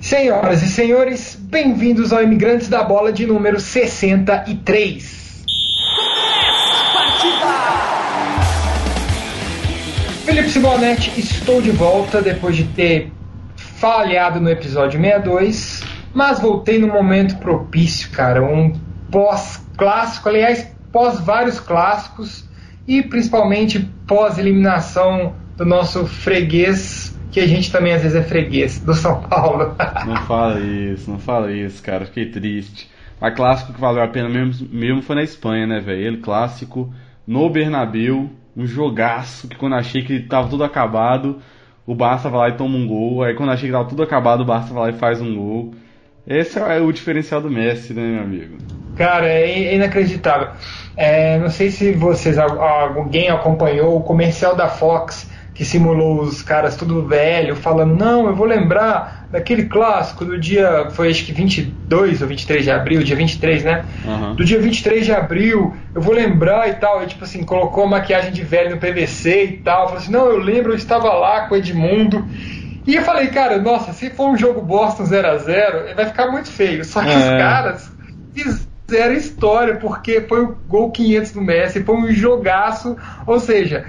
Senhoras e senhores, bem-vindos ao Imigrantes da Bola de número 63. Partida! Felipe Simonetti, estou de volta depois de ter falhado no episódio 62, mas voltei no momento propício, cara, um pós-clássico, aliás, pós vários clássicos e principalmente pós-eliminação do nosso freguês que a gente também às vezes é freguês do São Paulo. não fala isso, não fala isso, cara. Fiquei triste. Mas clássico que valeu a pena mesmo, mesmo foi na Espanha, né, velho? Ele clássico no Bernabéu, um jogaço que quando achei que tava tudo acabado, o Barça vai lá e toma um gol. Aí quando achei que tava tudo acabado, o Barça vai lá e faz um gol. Esse é o diferencial do Messi, né, meu amigo? Cara, é inacreditável. É, não sei se vocês, alguém acompanhou o comercial da Fox que simulou os caras tudo velho, falando, não, eu vou lembrar daquele clássico do dia, foi acho que 22 ou 23 de abril, dia 23, né? Uhum. Do dia 23 de abril, eu vou lembrar e tal. E tipo assim, colocou a maquiagem de velho no PVC e tal. Falou assim, não, eu lembro, eu estava lá com o Edmundo. E eu falei, cara, nossa, se for um jogo Boston 0 a 0 vai ficar muito feio. Só que é. os caras fizeram história, porque foi o gol 500 do Messi, foi um jogaço. Ou seja,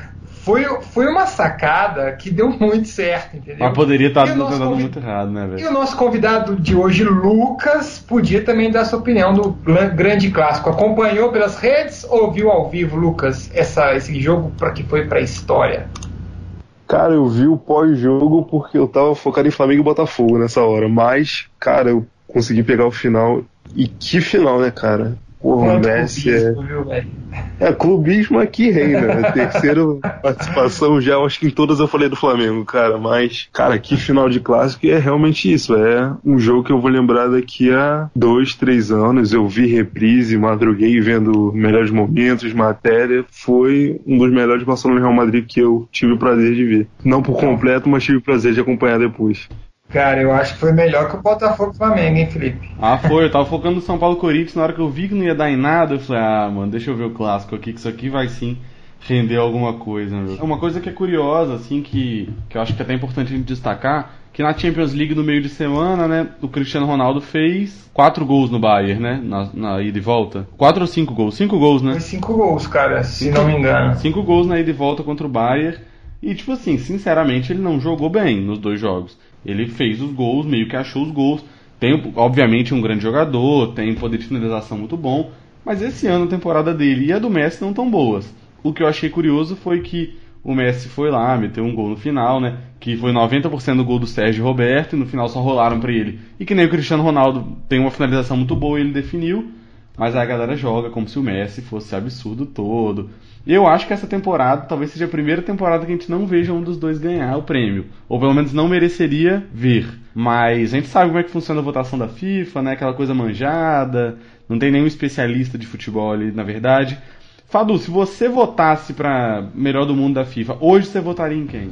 foi, foi uma sacada que deu muito certo, entendeu? Mas poderia estar dando convid... muito errado, né, velho? E o nosso convidado de hoje, Lucas, podia também dar sua opinião do grande clássico. Acompanhou pelas redes ou viu ao vivo, Lucas, essa, esse jogo para que foi para a história? Cara, eu vi o pós-jogo porque eu tava focado em Flamengo e Botafogo nessa hora. Mas, cara, eu consegui pegar o final. E que final, né, cara? Porra, o Messi é. É, clubismo aqui reina. Né? Terceira participação já, acho que em todas eu falei do Flamengo, cara. Mas, cara, que final de clássico é realmente isso. É um jogo que eu vou lembrar daqui a dois, três anos. Eu vi reprise, madruguei vendo melhores momentos, matéria. Foi um dos melhores Barcelona Real Madrid que eu tive o prazer de ver. Não por completo, mas tive o prazer de acompanhar depois. Cara, eu acho que foi melhor que o Botafogo Flamengo, hein, Felipe? Ah, foi. Eu tava focando no São Paulo Corinthians. Na hora que eu vi que não ia dar em nada, eu falei, ah, mano, deixa eu ver o clássico aqui, que isso aqui vai sim render alguma coisa. Meu. Uma coisa que é curiosa, assim, que, que eu acho que é até importante a gente destacar, que na Champions League no meio de semana, né, o Cristiano Ronaldo fez quatro gols no Bayern, né, na, na ida e volta. Quatro ou cinco gols? Cinco gols, né? Foi cinco gols, cara, se não me engano. Cinco gols na ida e volta contra o Bayern. E, tipo assim, sinceramente, ele não jogou bem nos dois jogos. Ele fez os gols, meio que achou os gols. Tem, obviamente, um grande jogador, tem poder de finalização muito bom, mas esse ano a temporada dele e a do Messi não tão boas. O que eu achei curioso foi que o Messi foi lá, meteu um gol no final, né? Que foi 90% do gol do Sérgio Roberto e no final só rolaram para ele. E que nem o Cristiano Ronaldo tem uma finalização muito boa ele definiu, mas a galera joga como se o Messi fosse absurdo todo. Eu acho que essa temporada talvez seja a primeira temporada que a gente não veja um dos dois ganhar o prêmio. Ou pelo menos não mereceria ver. Mas a gente sabe como é que funciona a votação da FIFA, né? Aquela coisa manjada. Não tem nenhum especialista de futebol ali, na verdade. Fadu, se você votasse para melhor do mundo da FIFA, hoje você votaria em quem?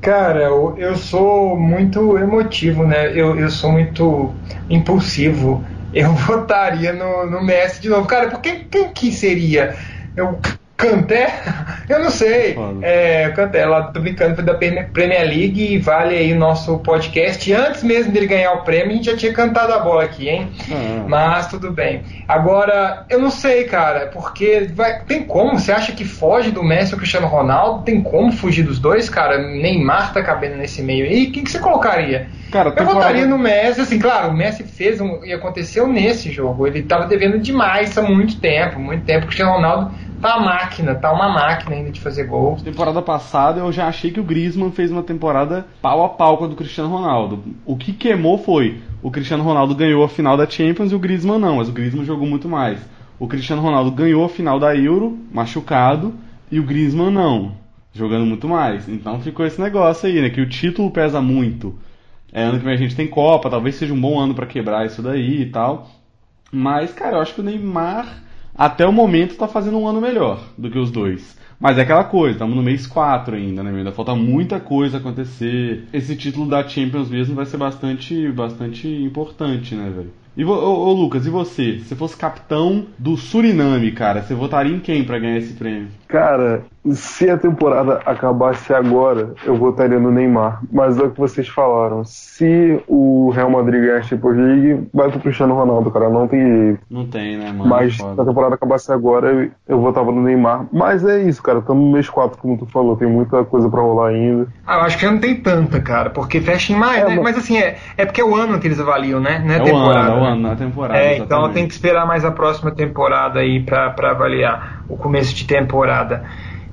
Cara, eu, eu sou muito emotivo, né? Eu, eu sou muito impulsivo. Eu votaria no, no Messi de novo. Cara, por quem, quem que seria? Eu Canté? Eu não sei. É, Canté, lá tô brincando da Premier League e vale aí o nosso podcast. Antes mesmo dele ganhar o prêmio, a gente já tinha cantado a bola aqui, hein? Uhum. Mas tudo bem. Agora, eu não sei, cara, porque vai, tem como? Você acha que foge do Messi ou Cristiano Ronaldo? Tem como fugir dos dois, cara? Neymar tá cabendo nesse meio aí. Quem que você colocaria? Cara, eu votaria no Messi, assim, claro, o Messi fez um, e aconteceu nesse jogo. Ele tava devendo demais há muito tempo, muito tempo. O Cristiano Ronaldo tá máquina, tá uma máquina ainda de fazer gol. Temporada passada eu já achei que o Griezmann fez uma temporada pau a pau com a do Cristiano Ronaldo. O que queimou foi o Cristiano Ronaldo ganhou a final da Champions e o Griezmann não, mas o Griezmann jogou muito mais. O Cristiano Ronaldo ganhou a final da Euro, machucado, e o Griezmann não, jogando muito mais. Então ficou esse negócio aí, né, que o título pesa muito. É, ano que vem a gente tem Copa, talvez seja um bom ano para quebrar isso daí e tal. Mas, cara, eu acho que o Neymar até o momento está fazendo um ano melhor do que os dois. Mas é aquela coisa, estamos no mês 4 ainda, né? Ainda falta muita coisa acontecer. Esse título da Champions mesmo vai ser bastante, bastante importante, né, velho? E ô, ô, Lucas, e você? Se fosse capitão do Suriname, cara, você votaria em quem para ganhar esse prêmio? Cara, se a temporada acabasse agora, eu votaria no Neymar. Mas é o que vocês falaram. Se o Real Madrid ganhar a Champions League, vai pro Cristiano Ronaldo, cara. Não tem jeito. Não tem, né, mano? Mas se a temporada acabasse agora, eu, eu votava no Neymar. Mas é isso, cara. Estamos no mês 4, como tu falou. Tem muita coisa para rolar ainda. Ah, eu acho que já não tem tanta, cara. Porque fecha em maio, é, né? Mas... mas assim, é, é porque é o ano que eles avaliam, né? Não é, é temporada. O ano, é o né? Ano, a temporada. É, então tem que esperar mais a próxima temporada aí pra, pra avaliar o começo de temporada.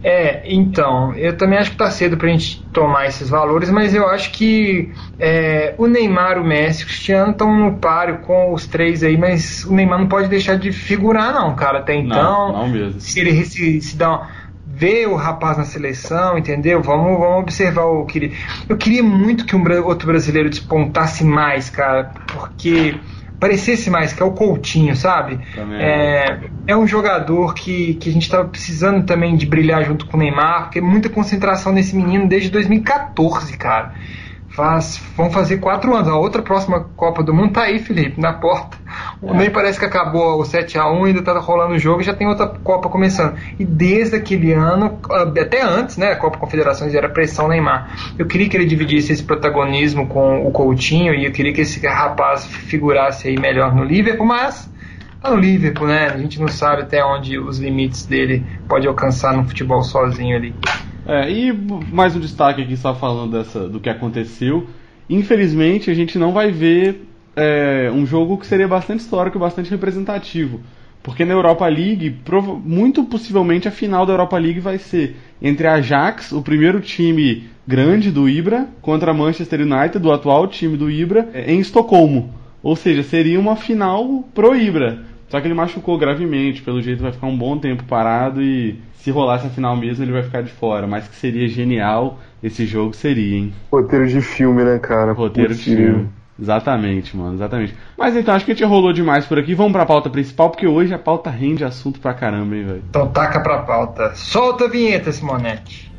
É, então, eu também acho que está cedo para a gente tomar esses valores, mas eu acho que é, o Neymar, o Messi, o Cristiano estão no páreo com os três aí, mas o Neymar não pode deixar de figurar, não, cara. Até então, não, não mesmo. se ele se, se dá uma, ver o rapaz na seleção, entendeu? Vamos, vamos observar o que ele. Eu queria muito que um outro brasileiro despontasse mais, cara, porque parecesse mais, que é o Coutinho, sabe? É, é um jogador que, que a gente estava precisando também de brilhar junto com o Neymar, porque é muita concentração nesse menino desde 2014, cara. Faz, vão fazer quatro anos. A outra próxima Copa do Mundo tá aí, Felipe, na porta. É. Nem parece que acabou o 7 a 1 ainda tá rolando o jogo e já tem outra Copa começando. E desde aquele ano, até antes, né, a Copa Confederações era pressão Neymar. Eu queria que ele dividisse esse protagonismo com o Coutinho e eu queria que esse rapaz figurasse aí melhor no Liverpool, mas tá no Liverpool, né? A gente não sabe até onde os limites dele pode alcançar no futebol sozinho ali. É, e mais um destaque aqui só falando dessa, do que aconteceu. Infelizmente a gente não vai ver é, um jogo que seria bastante histórico e bastante representativo. Porque na Europa League, muito possivelmente a final da Europa League vai ser entre a Ajax, o primeiro time grande do Ibra, contra a Manchester United, o atual time do Ibra, em Estocolmo. Ou seja, seria uma final pro Ibra. Só que ele machucou gravemente, pelo jeito vai ficar um bom tempo parado e se rolar essa final mesmo ele vai ficar de fora. Mas que seria genial esse jogo seria, hein? Roteiro de filme, né, cara? Roteiro de filme. Exatamente, mano, exatamente. Mas então, acho que a gente rolou demais por aqui. Vamos pra pauta principal, porque hoje a pauta rende assunto pra caramba, hein, velho. Então taca pra pauta. Solta a vinheta, Simonete.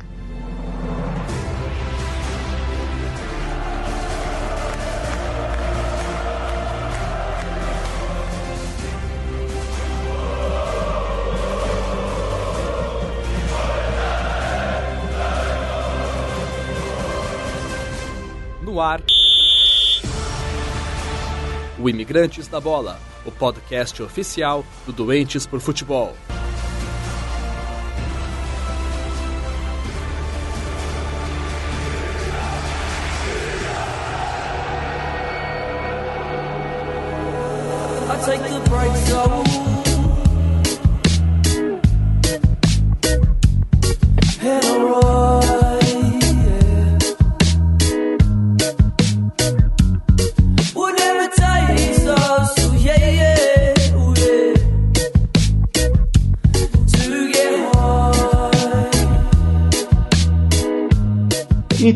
Ar. O Imigrantes da Bola, o podcast oficial do Doentes por Futebol.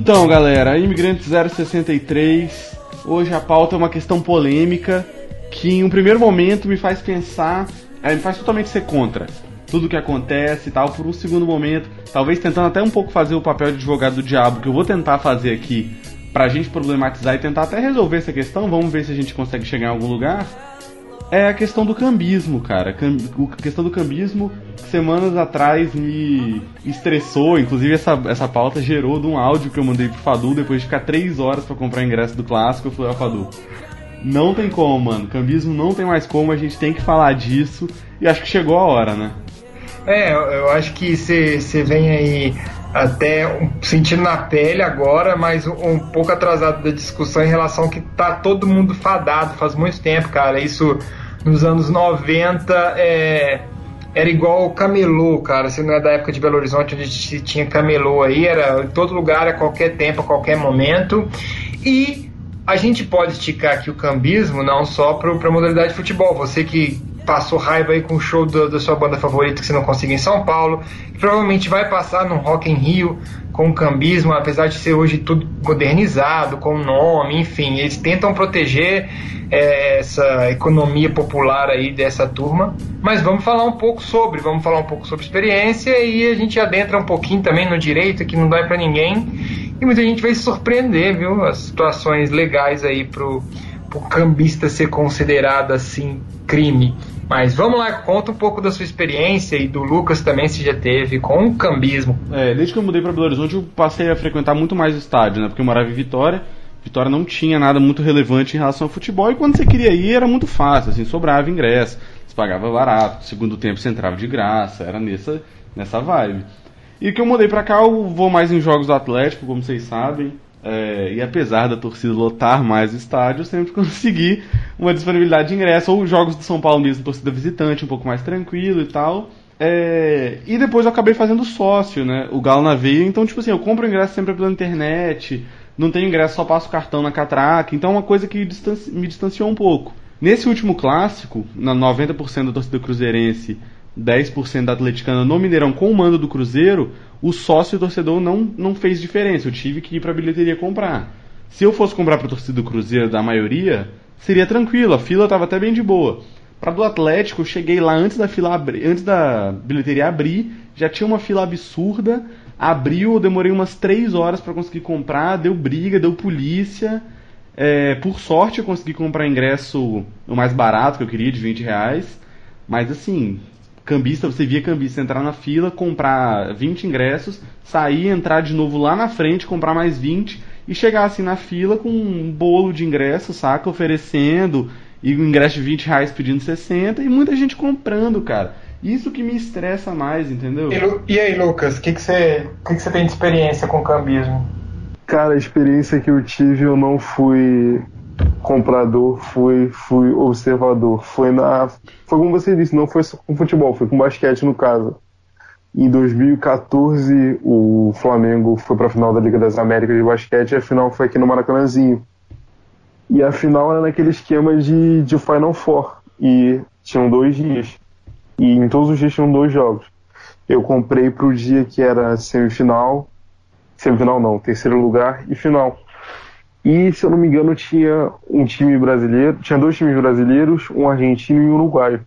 Então, galera, Imigrante 063. Hoje a pauta é uma questão polêmica que, em um primeiro momento, me faz pensar, é, me faz totalmente ser contra tudo que acontece e tal. Por um segundo momento, talvez tentando até um pouco fazer o papel de advogado do diabo, que eu vou tentar fazer aqui pra gente problematizar e tentar até resolver essa questão. Vamos ver se a gente consegue chegar em algum lugar é a questão do cambismo, cara. A questão do cambismo, semanas atrás me estressou. Inclusive, essa, essa pauta gerou de um áudio que eu mandei pro Fadu depois de ficar três horas para comprar ingresso do clássico. Eu falei, ó, Fadu, não tem como, mano. Cambismo não tem mais como, a gente tem que falar disso. E acho que chegou a hora, né? É, eu acho que você vem aí até sentindo na pele agora, mas um pouco atrasado da discussão em relação que tá todo mundo fadado faz muito tempo, cara. Isso nos anos 90 é, era igual o camelô, cara. Você não é da época de Belo Horizonte onde se tinha camelô aí, era em todo lugar, a qualquer tempo, a qualquer momento. E a gente pode esticar aqui o cambismo não só para a modalidade de futebol. Você que passou raiva aí com o show da sua banda favorita que você não conseguiu em São Paulo, provavelmente vai passar no Rock em Rio com o cambismo, apesar de ser hoje tudo modernizado, com nome, enfim, eles tentam proteger é, essa economia popular aí dessa turma. Mas vamos falar um pouco sobre, vamos falar um pouco sobre experiência e a gente adentra um pouquinho também no direito, que não dói para ninguém. E muita gente vai se surpreender, viu? As situações legais aí pro o cambista ser considerado assim crime. Mas vamos lá, conta um pouco da sua experiência e do Lucas também, se já teve, com o cambismo. É, desde que eu mudei para Belo Horizonte, eu passei a frequentar muito mais o estádio, né? Porque eu morava em Vitória. Vitória não tinha nada muito relevante em relação ao futebol e quando você queria ir era muito fácil, assim, sobrava ingresso, você pagava barato, segundo tempo você entrava de graça, era nessa, nessa vibe. E que eu mudei pra cá, eu vou mais em jogos do Atlético, como vocês sabem. É, e apesar da torcida lotar mais o estádio, eu sempre consegui uma disponibilidade de ingresso, ou jogos do São Paulo mesmo, torcida visitante, um pouco mais tranquilo e tal. É, e depois eu acabei fazendo sócio, né? O Galo na veia, então, tipo assim, eu compro ingresso sempre pela internet, não tenho ingresso, só passo cartão na catraca, então é uma coisa que me distanciou um pouco. Nesse último clássico, na 90% da torcida cruzeirense 10% da atleticana no Mineirão com o mando do Cruzeiro, o sócio e torcedor não, não fez diferença. Eu tive que ir para a bilheteria comprar. Se eu fosse comprar para a torcida do Cruzeiro da maioria, seria tranquilo, a fila estava até bem de boa. Para do Atlético, eu cheguei lá antes da fila antes da bilheteria abrir, já tinha uma fila absurda. Abriu, eu demorei umas 3 horas para conseguir comprar, deu briga, deu polícia. É, por sorte eu consegui comprar ingresso o mais barato que eu queria, de 20 reais. Mas assim, cambista, você via cambista entrar na fila, comprar 20 ingressos, sair, entrar de novo lá na frente, comprar mais 20 e chegar assim na fila com um bolo de ingresso, saca? Oferecendo e o ingresso de 20 reais pedindo 60 e muita gente comprando, cara. Isso que me estressa mais, entendeu? E, e aí, Lucas, o que, que, você, que, que você tem de experiência com cambismo? Cara, a experiência que eu tive, eu não fui comprador, fui, fui observador. Foi na. Foi como você disse, não foi só com futebol, foi com basquete no caso. Em 2014, o Flamengo foi para a final da Liga das Américas de basquete e a final foi aqui no Maracanãzinho. E a final era naquele esquema de, de Final Four. E tinham dois dias. E em todos os dias tinham dois jogos. Eu comprei para o dia que era semifinal. Semifinal não, terceiro lugar e final. E, se eu não me engano, tinha um time brasileiro, tinha dois times brasileiros, um argentino e um uruguaio.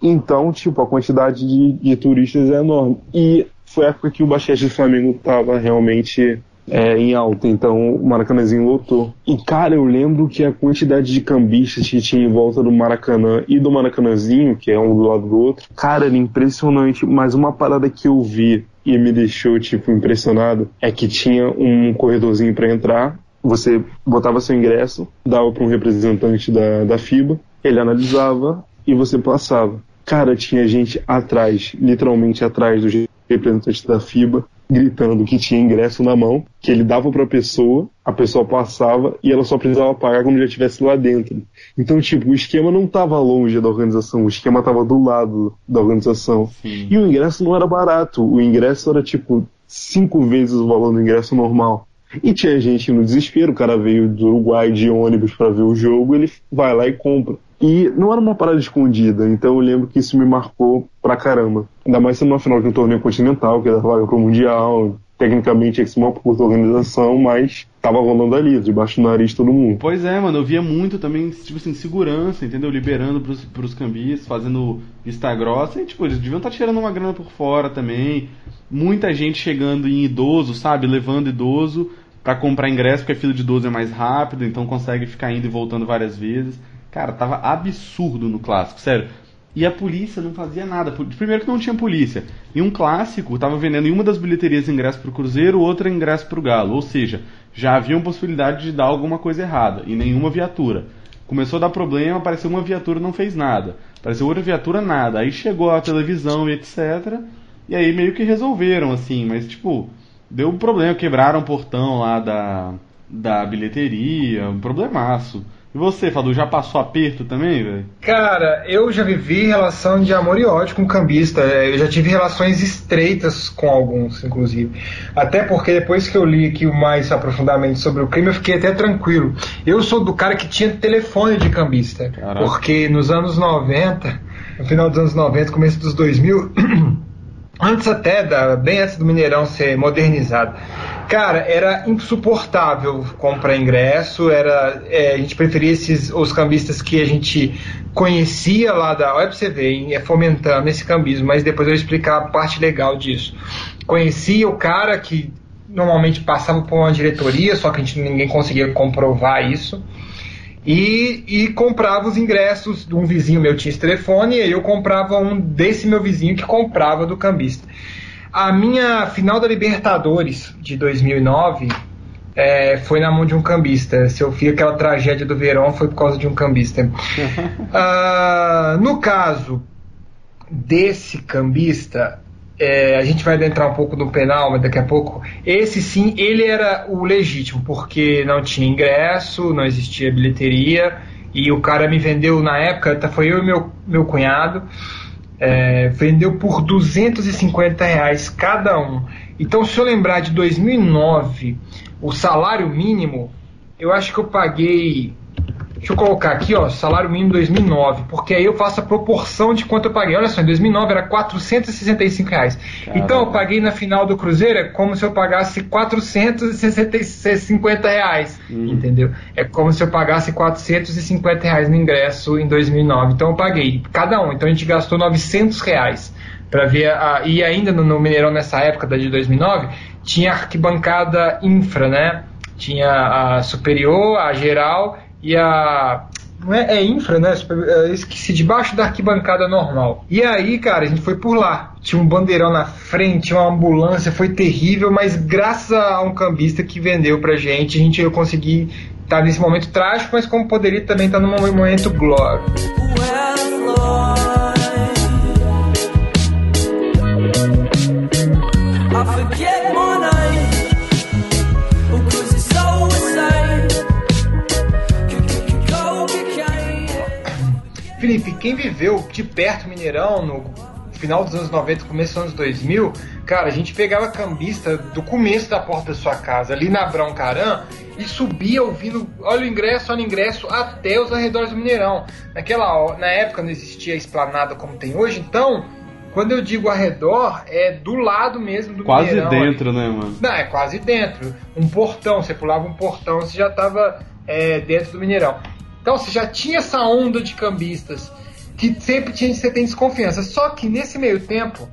Então, tipo, a quantidade de, de turistas é enorme. E foi a época que o basquete do Flamengo estava realmente é, em alta, então o Maracanãzinho lotou. E, cara, eu lembro que a quantidade de cambistas que tinha em volta do Maracanã e do Maracanãzinho, que é um do lado do outro, cara, era impressionante. Mas uma parada que eu vi e me deixou, tipo, impressionado é que tinha um corredorzinho para entrar você botava seu ingresso, dava para um representante da, da FIBA, ele analisava e você passava. Cara, tinha gente atrás, literalmente atrás dos representantes da FIBA, gritando que tinha ingresso na mão, que ele dava para a pessoa, a pessoa passava e ela só precisava pagar quando já estivesse lá dentro. Então, tipo, o esquema não estava longe da organização, o esquema estava do lado da organização. Sim. E o ingresso não era barato, o ingresso era tipo cinco vezes o valor do ingresso normal. E tinha gente no desespero, o cara veio do Uruguai de ônibus para ver o jogo, ele vai lá e compra. E não era uma parada escondida, então eu lembro que isso me marcou pra caramba. Ainda mais sendo uma final de um torneio continental, que era vaga pro Mundial, tecnicamente que ser uma curta organização, mas tava rolando ali, debaixo do nariz todo mundo. Pois é, mano, eu via muito também, tipo assim, segurança, entendeu? Liberando pros, pros cambistas, fazendo vista grossa, e tipo, eles deviam estar tá tirando uma grana por fora também. Muita gente chegando em idoso, sabe? Levando idoso para comprar ingresso, porque a fila de idoso é mais rápido, então consegue ficar indo e voltando várias vezes. Cara, tava absurdo no clássico, sério. E a polícia não fazia nada. Primeiro que não tinha polícia. E um clássico estava vendendo em uma das bilheterias ingresso para o Cruzeiro, outra ingresso para o Galo. Ou seja, já havia possibilidade de dar alguma coisa errada. E nenhuma viatura. Começou a dar problema, apareceu uma viatura não fez nada. Apareceu outra viatura, nada. Aí chegou a televisão e etc. E aí meio que resolveram, assim. Mas, tipo, deu um problema. Quebraram o portão lá da, da bilheteria. Um problemaço. E você, Fadu, já passou aperto também, velho? Cara, eu já vivi relação de amor e ódio com cambista. Eu já tive relações estreitas com alguns, inclusive. Até porque depois que eu li aqui mais aprofundadamente sobre o crime, eu fiquei até tranquilo. Eu sou do cara que tinha telefone de cambista. Caraca. Porque nos anos 90, no final dos anos 90, começo dos 2000, antes até, da, bem antes do Mineirão ser modernizado Cara, era insuportável comprar ingresso, era, é, a gente preferia esses, os cambistas que a gente conhecia lá da. Ver, hein, é fomentando esse cambismo, mas depois eu vou explicar a parte legal disso. Conhecia o cara que normalmente passava por uma diretoria, só que a gente, ninguém conseguia comprovar isso. E, e comprava os ingressos de um vizinho meu tinha esse telefone e eu comprava um desse meu vizinho que comprava do cambista. A minha final da Libertadores de 2009 é, foi na mão de um cambista. Se eu vi aquela tragédia do verão foi por causa de um cambista. uh, no caso desse cambista, é, a gente vai adentrar um pouco no penal, mas daqui a pouco. Esse sim, ele era o legítimo, porque não tinha ingresso, não existia bilheteria, e o cara me vendeu na época, tá, foi eu e meu, meu cunhado, é, vendeu por 250 reais cada um. Então, se eu lembrar de 2009, o salário mínimo, eu acho que eu paguei Deixa eu colocar aqui, ó, salário mínimo 2009, porque aí eu faço a proporção de quanto eu paguei. Olha só, em 2009 era 465 reais. Caramba. Então eu paguei na final do Cruzeiro é como se eu pagasse 450 reais, hum. entendeu? É como se eu pagasse 450 reais no ingresso em 2009. Então eu paguei cada um. Então a gente gastou 900 reais para ver a, e ainda no, no Mineirão nessa época da de 2009 tinha arquibancada infra, né? Tinha a superior, a geral e a. Não é, é infra, né? Eu esqueci, debaixo da arquibancada normal. E aí, cara, a gente foi por lá. Tinha um bandeirão na frente, uma ambulância, foi terrível, mas graças a um cambista que vendeu pra gente, a gente eu consegui estar nesse momento trágico, mas como poderia também estar num momento glória. Felipe, quem viveu de perto Mineirão no final dos anos 90, começo dos anos 2000, cara, a gente pegava cambista do começo da porta da sua casa, ali na Brão Caran, e subia ouvindo, olha o ingresso, olha o ingresso, até os arredores do Mineirão. Naquela, na época não existia esplanada como tem hoje, então quando eu digo arredor, é do lado mesmo do quase Mineirão. Quase dentro, né, mano? Não, é quase dentro. Um portão, você pulava um portão, você já estava é, dentro do Mineirão. Então você já tinha essa onda de cambistas que sempre tinha, você tem desconfiança. Só que nesse meio tempo,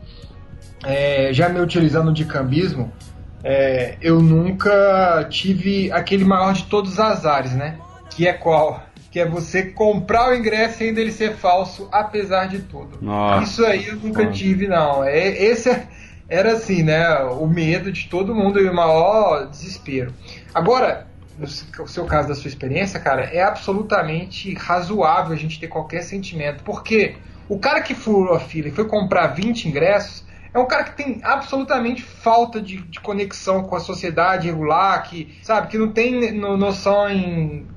é, já me utilizando de cambismo, é, eu nunca tive aquele maior de todos os azares, né? Que é qual? Que é você comprar o ingresso e ainda ele ser falso, apesar de tudo. Nossa. Isso aí eu nunca tive, não. É, esse é, era assim, né? O medo de todo mundo e o maior desespero. Agora, no seu caso, da sua experiência, cara, é absolutamente razoável a gente ter qualquer sentimento. Porque o cara que furou a fila e foi comprar 20 ingressos é um cara que tem absolutamente falta de, de conexão com a sociedade regular, que, sabe, que não tem noção em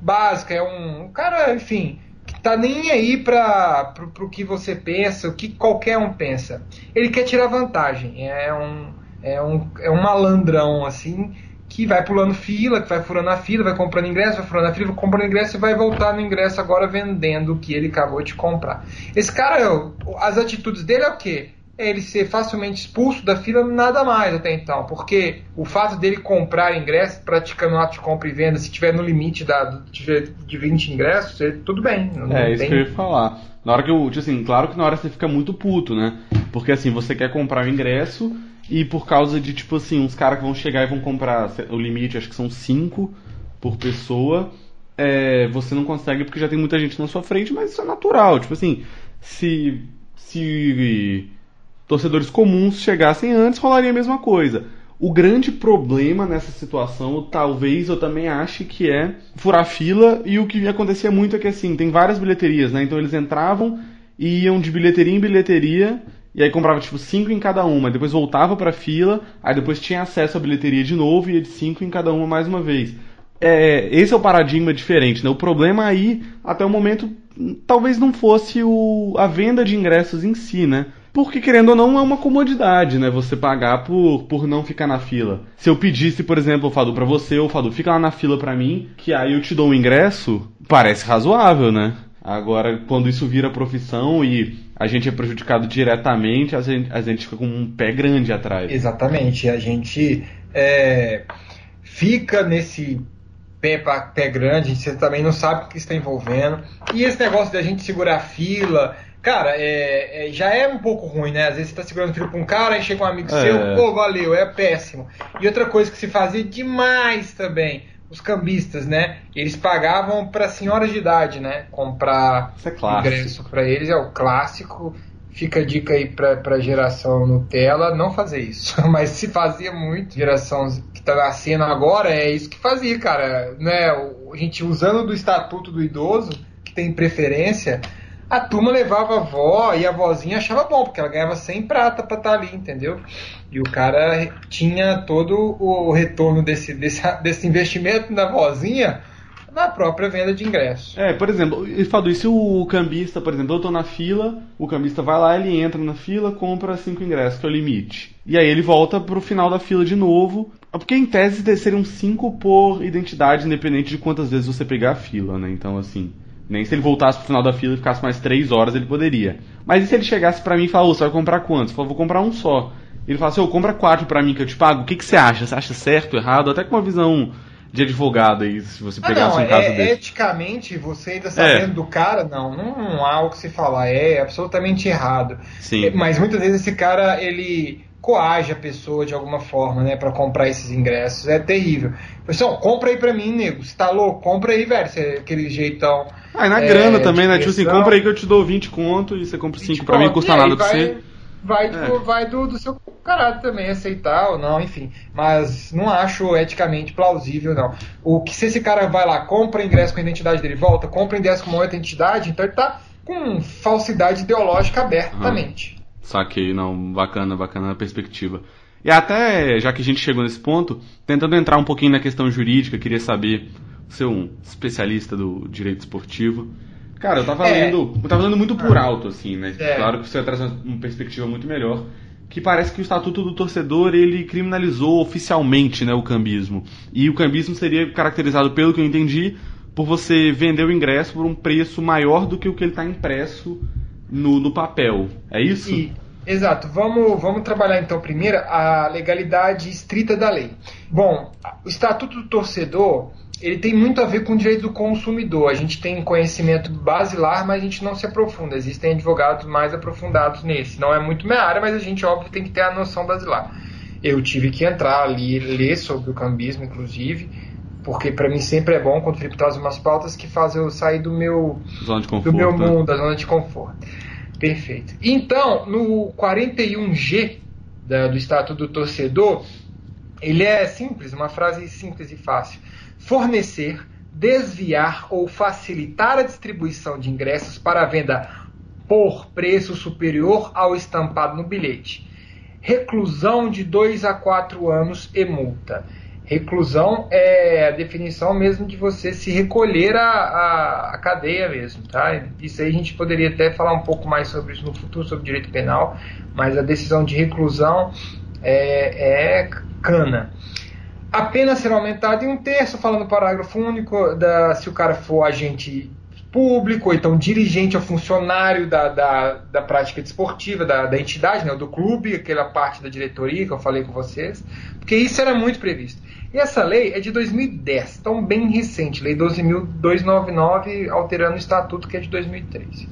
básica, é um, um cara, enfim, que tá nem aí para pro que você pensa, o que qualquer um pensa. Ele quer tirar vantagem, é um, é um, é um malandrão, assim, que vai pulando fila, que vai furando a fila, vai comprando ingresso, vai furando a fila, vai comprando ingresso e vai voltar no ingresso agora vendendo o que ele acabou de comprar. Esse cara, as atitudes dele é o quê? É ele ser facilmente expulso da fila, nada mais até então, porque o fato dele comprar ingresso, praticando ato de compra e venda, se tiver no limite da, de 20 ingressos, tudo bem. É, isso tem... que eu ia falar. Na hora que eu, tipo assim, claro que na hora você fica muito puto, né? Porque assim, você quer comprar o ingresso, e por causa de, tipo assim, uns caras que vão chegar e vão comprar o limite, acho que são 5 por pessoa, é, você não consegue porque já tem muita gente na sua frente, mas isso é natural. Tipo assim, se, se torcedores comuns chegassem antes, rolaria a mesma coisa. O grande problema nessa situação, talvez eu também ache que é furar fila, e o que acontecia muito é que assim, tem várias bilheterias, né? Então eles entravam e iam de bilheteria em bilheteria e aí comprava tipo 5 em cada uma, depois voltava pra fila, aí depois tinha acesso à bilheteria de novo e ia de 5 em cada uma mais uma vez. É, esse é o paradigma diferente, né? O problema aí, até o momento, talvez não fosse o, a venda de ingressos em si, né? Porque, querendo ou não, é uma comodidade, né? Você pagar por, por não ficar na fila. Se eu pedisse, por exemplo, o Fadu pra você, ou Fadu, fica lá na fila pra mim, que aí eu te dou um ingresso, parece razoável, né? Agora, quando isso vira profissão e a gente é prejudicado diretamente, a gente, a gente fica com um pé grande atrás. Exatamente. A gente é, fica nesse pé, pé grande, você também não sabe o que está envolvendo. E esse negócio da gente segurar a fila, cara, é, é, já é um pouco ruim, né? Às vezes você está segurando fila para um cara, aí chega um amigo é. seu, pô, valeu, é péssimo. E outra coisa que se fazia demais também, os cambistas, né? Eles pagavam para senhoras de idade, né? Comprar é ingresso para eles é o clássico. Fica a dica aí para a geração Nutella não fazer isso. Mas se fazia muito, geração que está nascendo agora, é isso que fazia, cara. Né? A gente usando do estatuto do idoso, que tem preferência, a turma levava a avó e a vozinha achava bom, porque ela ganhava 100 prata para estar tá ali, entendeu? E o cara tinha todo o retorno desse, desse, desse investimento na vozinha na própria venda de ingressos. É, por exemplo, ele falou, e se o cambista, por exemplo, eu tô na fila, o cambista vai lá, ele entra na fila, compra cinco ingressos, que é o limite. E aí ele volta pro final da fila de novo, porque em tese seriam cinco por identidade, independente de quantas vezes você pegar a fila, né? Então, assim, nem se ele voltasse pro final da fila e ficasse mais três horas, ele poderia. Mas e se ele chegasse para mim e falasse, você vai comprar quantos? Eu falei, vou comprar um só. Ele fala assim, oh, compra quatro para mim que eu te pago. O que, que você acha? Você acha certo, errado? Até com uma visão de advogado aí, se você ah, pegasse ah, não, um caso é, desse. Eticamente, você ainda sabendo é. do cara, não, não há o que se falar. É absolutamente errado. Sim. Mas muitas vezes esse cara, ele coage a pessoa de alguma forma, né, para comprar esses ingressos. É terrível. Pessoal, compra aí pra mim, nego. Você tá louco? Compra aí, velho. Você, aquele jeitão. Ah, e na é, grana também, né? Tipo assim, compra aí que eu te dou 20 conto e você compra 5 pra mim, não custa nada pra você. Vai, é. vai do, do seu caráter também, aceitar ou não, enfim. Mas não acho eticamente plausível, não. O que se esse cara vai lá, compra ingresso com a identidade dele, volta, compra ingresso com uma outra identidade, então ele tá com falsidade ideológica abertamente. Uhum. Saquei, não, bacana, bacana a perspectiva. E até, já que a gente chegou nesse ponto, tentando entrar um pouquinho na questão jurídica, queria saber, ser um especialista do direito esportivo. Cara, eu tava é. lendo, eu tava lendo muito por ah. alto, assim, né? É. Claro que você traz uma perspectiva muito melhor. Que parece que o Estatuto do Torcedor, ele criminalizou oficialmente, né, o cambismo. E o cambismo seria caracterizado, pelo que eu entendi, por você vender o ingresso por um preço maior do que o que ele está impresso no, no papel. É isso? E, exato. Vamos, vamos trabalhar então primeiro a legalidade estrita da lei. Bom, o Estatuto do Torcedor ele tem muito a ver com o direito do consumidor. A gente tem conhecimento basilar, mas a gente não se aprofunda. Existem advogados mais aprofundados nesse. Não é muito minha área, mas a gente, óbvio, tem que ter a noção basilar. Eu tive que entrar ali, ler sobre o cambismo, inclusive, porque para mim sempre é bom quando o Felipe traz umas pautas que fazem eu sair do meu, conforto, do meu né? mundo, da zona de conforto. Perfeito. Então, no 41G da, do Estatuto do Torcedor, ele é simples, uma frase simples e fácil. Fornecer, desviar ou facilitar a distribuição de ingressos para venda por preço superior ao estampado no bilhete. Reclusão de 2 a 4 anos e multa. Reclusão é a definição mesmo de você se recolher à, à, à, cadeia mesmo, tá? Isso aí a gente poderia até falar um pouco mais sobre isso no futuro, sobre direito penal, mas a decisão de reclusão é, é cana. A pena será aumentada em um terço, falando no parágrafo único, da, se o cara for agente público, ou então dirigente ou funcionário da, da, da prática desportiva, da, da entidade, né, do clube, aquela parte da diretoria que eu falei com vocês, porque isso era muito previsto. E essa lei é de 2010, então bem recente, Lei 12.299, alterando o estatuto que é de 2003.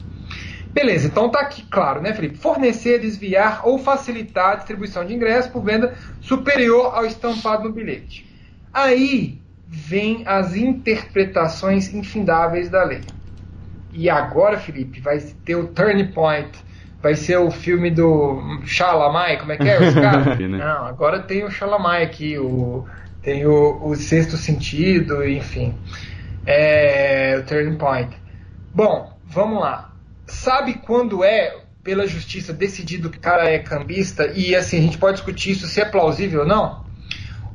Beleza, então tá aqui claro, né, Felipe? Fornecer, desviar ou facilitar a distribuição de ingressos por venda superior ao estampado no bilhete. Aí vem as interpretações infindáveis da lei. E agora, Felipe, vai ter o turning point. Vai ser o filme do Shalamai, como é que é? Os cara? Né? Não, agora tem o Shalamai aqui, o tem o, o sexto sentido, enfim. É, o turning point. Bom, vamos lá. Sabe quando é pela justiça decidido que o cara é cambista e assim a gente pode discutir isso se é plausível ou não?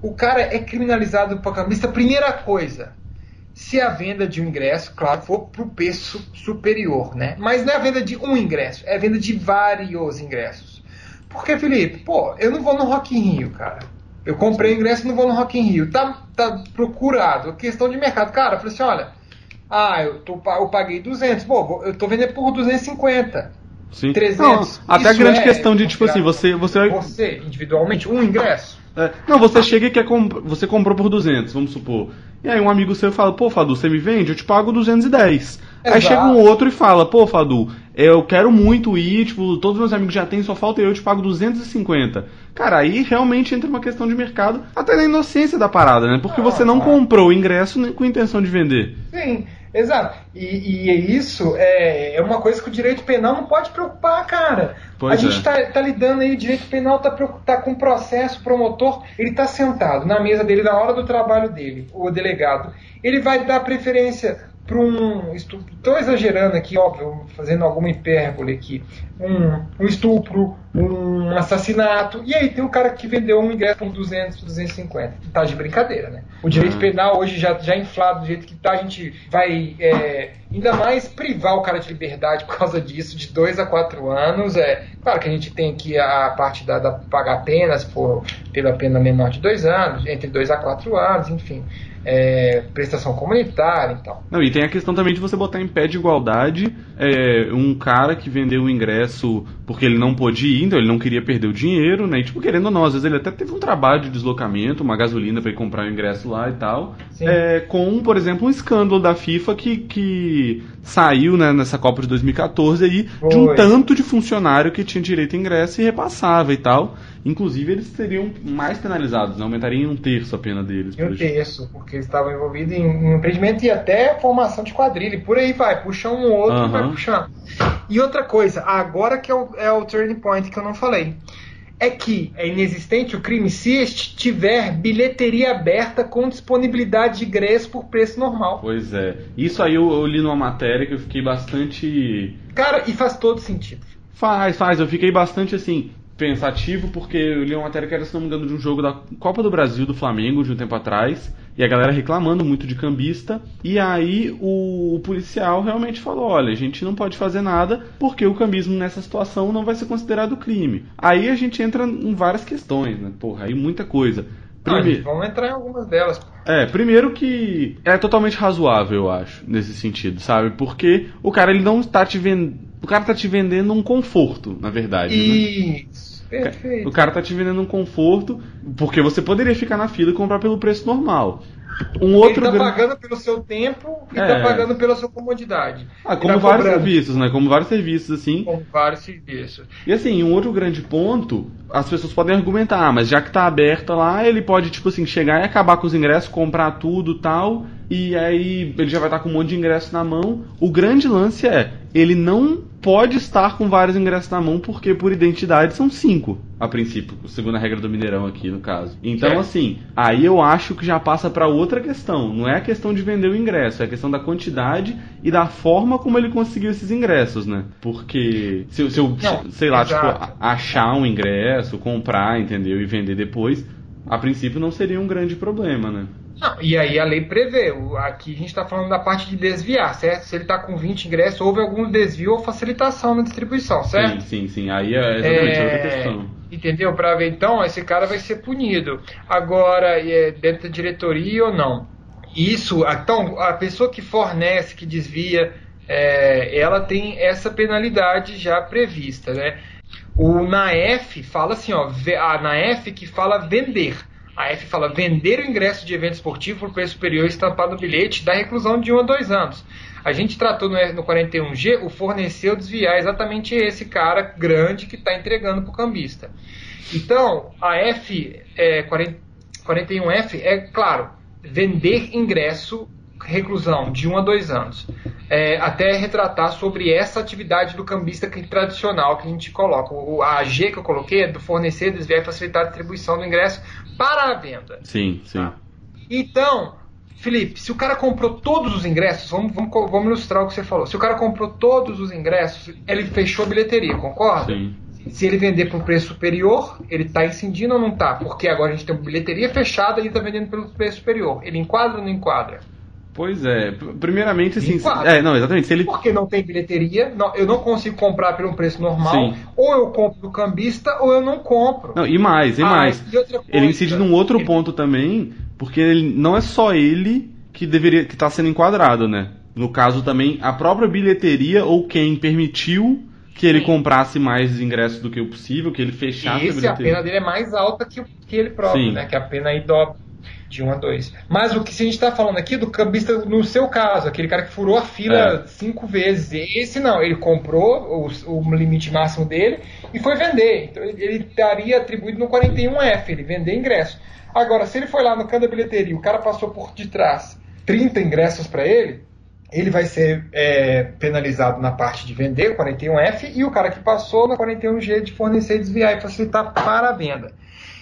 O cara é criminalizado por cambista. Primeira coisa, se a venda de um ingresso, claro, for para o preço superior, né? Mas não é a venda de um ingresso, é a venda de vários ingressos. Porque, Felipe, pô, eu não vou no Rock in Rio, cara. Eu comprei ingresso e não vou no Rock in Rio. Tá, tá procurado. Questão de mercado. Cara, eu falei assim, olha, ah, eu, tô, eu paguei 200. Pô, eu tô vendendo por 250. Sim. 300. Não, até a grande é questão de, tipo assim, você... Você, você individualmente, um ingresso. É, não, você chega e quer comp você comprou por 200, vamos supor. E aí um amigo seu fala, pô, Fadu, você me vende? Eu te pago 210. Exato. Aí chega um outro e fala, pô, Fadu, eu quero muito ir, tipo, todos meus amigos já têm, só falta eu, eu te pago 250. Cara, aí realmente entra uma questão de mercado, até na inocência da parada, né? Porque você não comprou o ingresso com intenção de vender. Sim. Exato. E, e isso é, é uma coisa que o direito penal não pode preocupar, cara. Pois a gente está é. tá lidando aí, o direito penal está tá com processo, o promotor, ele está sentado na mesa dele, na hora do trabalho dele, o delegado. Ele vai dar preferência para um estou exagerando aqui, óbvio, fazendo alguma hipérbole aqui, um, um, estupro, um assassinato, e aí tem o cara que vendeu um ingresso por 200, 250. Tá de brincadeira, né? O direito uhum. penal hoje já, já inflado do jeito que tá, a gente vai é, ainda mais privar o cara de liberdade por causa disso, de 2 a 4 anos. É, claro que a gente tem aqui a parte da, da pagar penas por, pela pena menor de 2 anos, entre 2 a 4 anos, enfim é, prestação comunitária e tal. Não, e tem a questão também de você botar em pé de igualdade é, um cara que vendeu o ingresso porque ele não pôde ir, então ele não queria perder o dinheiro, né? E, tipo, querendo ou não, às vezes ele até teve um trabalho de deslocamento, uma gasolina para ir comprar o ingresso lá e tal. É, com, por exemplo, um escândalo da FIFA que, que saiu né, nessa Copa de 2014 aí Foi. de um tanto de funcionário que tinha direito a ingresso e repassava e tal. Inclusive, eles seriam mais penalizados, né? aumentariam um terço a pena deles. Um terço, porque eles estavam envolvidos em, em empreendimento e até formação de quadrilha. E por aí vai, puxa um outro uhum. vai puxando. E outra coisa, agora que é o, é o turning point que eu não falei é que é inexistente o crime se tiver bilheteria aberta com disponibilidade de ingresso por preço normal. Pois é. Isso aí eu, eu, li numa matéria que eu fiquei bastante. Cara, e faz todo sentido. Faz, faz. Eu fiquei bastante assim pensativo porque eu li uma matéria que era, se não me engano, de um jogo da Copa do Brasil do Flamengo de um tempo atrás. E a galera reclamando muito de cambista. E aí o, o, policial realmente falou: olha, a gente não pode fazer nada porque o cambismo nessa situação não vai ser considerado crime. Aí a gente entra em várias questões, né? Porra, aí muita coisa. Primeiro, vamos entrar em algumas delas. É, primeiro que é totalmente razoável, eu acho, nesse sentido, sabe? Porque o cara ele não está te vendendo. O cara tá te vendendo um conforto, na verdade. Né? Isso. Né? Perfeito. O cara tá te vendendo um conforto, porque você poderia ficar na fila e comprar pelo preço normal. Um outro ele tá pagando pelo seu tempo e tá é. pagando pela sua comodidade. Ah, como tá vários cobrando. serviços, né? Como vários serviços, assim. Como vários serviços. E assim, um outro grande ponto, as pessoas podem argumentar, ah, mas já que tá aberta lá, ele pode, tipo assim, chegar e acabar com os ingressos, comprar tudo tal, e aí ele já vai estar com um monte de ingressos na mão. O grande lance é, ele não pode estar com vários ingressos na mão, porque por identidade são cinco, a princípio, segundo a regra do Mineirão aqui, no caso. Então, é. assim, aí eu acho que já passa para outra questão. Não é a questão de vender o ingresso, é a questão da quantidade e da forma como ele conseguiu esses ingressos, né? Porque se, se eu, não, sei lá, tipo, achar um ingresso, comprar, entendeu? E vender depois, a princípio não seria um grande problema, né? Não, e aí a lei prevê. Aqui a gente está falando da parte de desviar, certo? Se ele está com 20 ingressos, houve algum desvio ou facilitação na distribuição, certo? Sim, sim, sim. Aí é exatamente é... outra questão. Entendeu? Para ver, então, esse cara vai ser punido. Agora, é dentro da diretoria ou não? Isso, então, a pessoa que fornece, que desvia, é, ela tem essa penalidade já prevista, né? O NAF fala assim, ó, a NAF que fala vender. A F fala vender o ingresso de evento esportivo por preço superior estampado no bilhete da reclusão de 1 a 2 anos. A gente tratou no, no 41G o fornecer ou desviar exatamente esse cara grande que está entregando para o cambista. Então, a F é, 40, 41F é, claro, vender ingresso reclusão de 1 a 2 anos. É, até retratar sobre essa atividade do cambista tradicional que a gente coloca. O, a G que eu coloquei é do fornecer, desviar e facilitar a distribuição do ingresso para a venda. Sim, sim. Tá? Então, Felipe, se o cara comprou todos os ingressos, vamos, vamos, vamos ilustrar o que você falou. Se o cara comprou todos os ingressos, ele fechou a bilheteria, concorda? Sim. Se ele vender por um preço superior, ele está incidindo ou não está? Porque agora a gente tem uma bilheteria fechada e ele está vendendo pelo preço superior. Ele enquadra ou não enquadra? Pois é, primeiramente assim. É, não, exatamente. Se ele... Porque não tem bilheteria, não, eu não consigo comprar pelo preço normal, Sim. ou eu compro do cambista, ou eu não compro. Não, e mais, e ah, mais. E ele incide num outro ele... ponto também, porque ele, não é só ele que deveria que está sendo enquadrado, né? No caso também, a própria bilheteria ou quem permitiu que ele Sim. comprasse mais ingressos do que o possível, que ele fechasse Esse, a bilheteria. a pena dele é mais alta que, que ele próprio, Sim. né? Que a pena aí dobra De 1 um a 2. Mas o que se a gente está falando aqui do cambista, no seu caso, aquele cara que furou a fila é. cinco vezes. Esse não, ele comprou o, o, limite máximo dele e foi vender. Então ele estaria atribuído no 41F, ele vender ingresso. Agora, se ele foi lá no canto da bilheteria, o cara passou por detrás 30 ingressos para ele, ele vai ser é, penalizado na parte de vender, o 41F, e o cara que passou na 41G de fornecer, desviar e facilitar para a venda.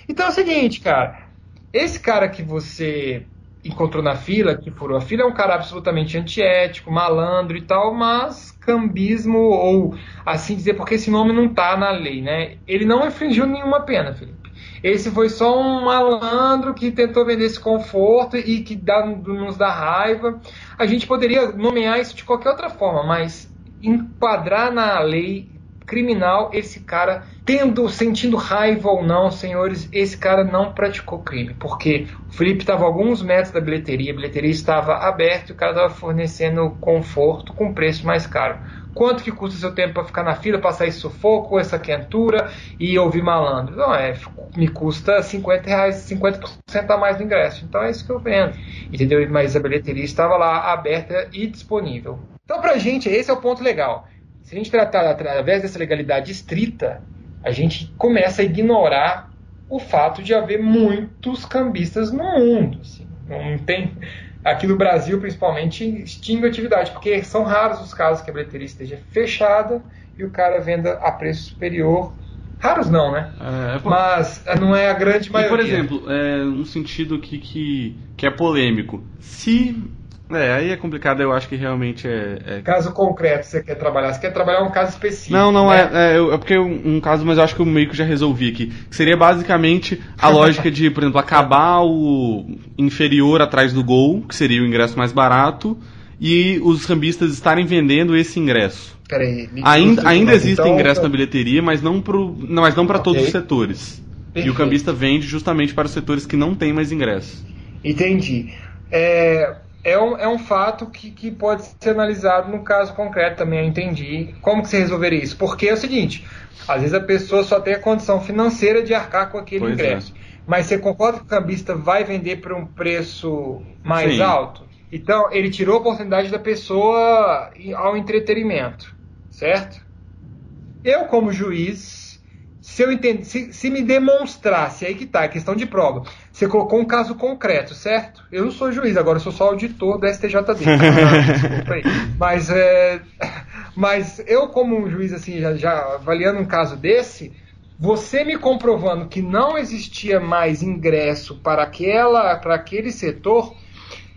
Então é o seguinte, cara, esse cara que você encontrou na fila, que furou a fila, é um cara absolutamente antiético, malandro e tal, mas cambismo, ou assim dizer, porque esse nome não está na lei, né? Ele não infringiu nenhuma pena, Felipe. Esse foi só um malandro que tentou vender esse conforto e que dá, nos dá raiva. A gente poderia nomear isso de qualquer outra forma, mas enquadrar na lei criminal esse cara, tendo, sentindo raiva ou não, senhores, esse cara não praticou crime, porque o Felipe estava alguns metros da bilheteria, a bilheteria estava aberta e o cara estava fornecendo conforto com preço mais caro. Quanto que custa seu tempo para ficar na fila, passar esse sufoco, essa quentura e ouvir malandro? Não, é, me custa 50 reais, 50% a mais do ingresso. Então é isso que eu vendo. Entendeu? Mas a bilheteria estava lá aberta e disponível. Então, pra gente, esse é o ponto legal. Se a gente tratar através dessa legalidade estrita, a gente começa a ignorar o fato de haver muitos cambistas no mundo. Assim. Não tem aqui no Brasil, principalmente, extingue a atividade, porque são raros os casos que a bilheteria esteja fechada e o cara venda a preço superior. Raros não, né? É, por... Mas eh, não é a grande maioria. E, por exemplo, é um sentido aqui que, que é polêmico. Se é, aí é complicado, eu acho que realmente é, é, Caso concreto você quer trabalhar, você quer trabalhar um caso específico. Não, não, né? é, é, é porque um, um, caso, mas eu acho que eu meio que já resolvi aqui. Que seria basicamente a lógica de, por exemplo, acabar o inferior atrás do gol, que seria o ingresso mais barato, e os cambistas estarem vendendo esse ingresso. Peraí, ainda ainda existe então, ingresso na bilheteria, mas não, pro, não, mas não para okay. todos os setores. Perfeito. E o cambista vende justamente para os setores que não têm mais ingresso. Entendi. É, é um, é um fato que, que pode ser analisado no caso concreto também, eu entendi. Como que você resolveria isso? Porque é o seguinte, às vezes a pessoa só tem a condição financeira de arcar com aquele pois ingresso. É. Mas você concorda que o cambista vai vender por um preço mais Sim. alto? Então, ele tirou a oportunidade da pessoa ao entretenimento, certo? Eu, como juiz, se eu entendo, se, se me demonstrasse, aí que tá, é questão de prova. Você colocou um caso concreto, certo? Eu não sou juiz, agora eu sou só auditor do STJD. Desculpa aí. Mas, é, mas eu, como um juiz, assim, já, já avaliando um caso desse, você me comprovando que não existia mais ingresso para, aquela, para aquele setor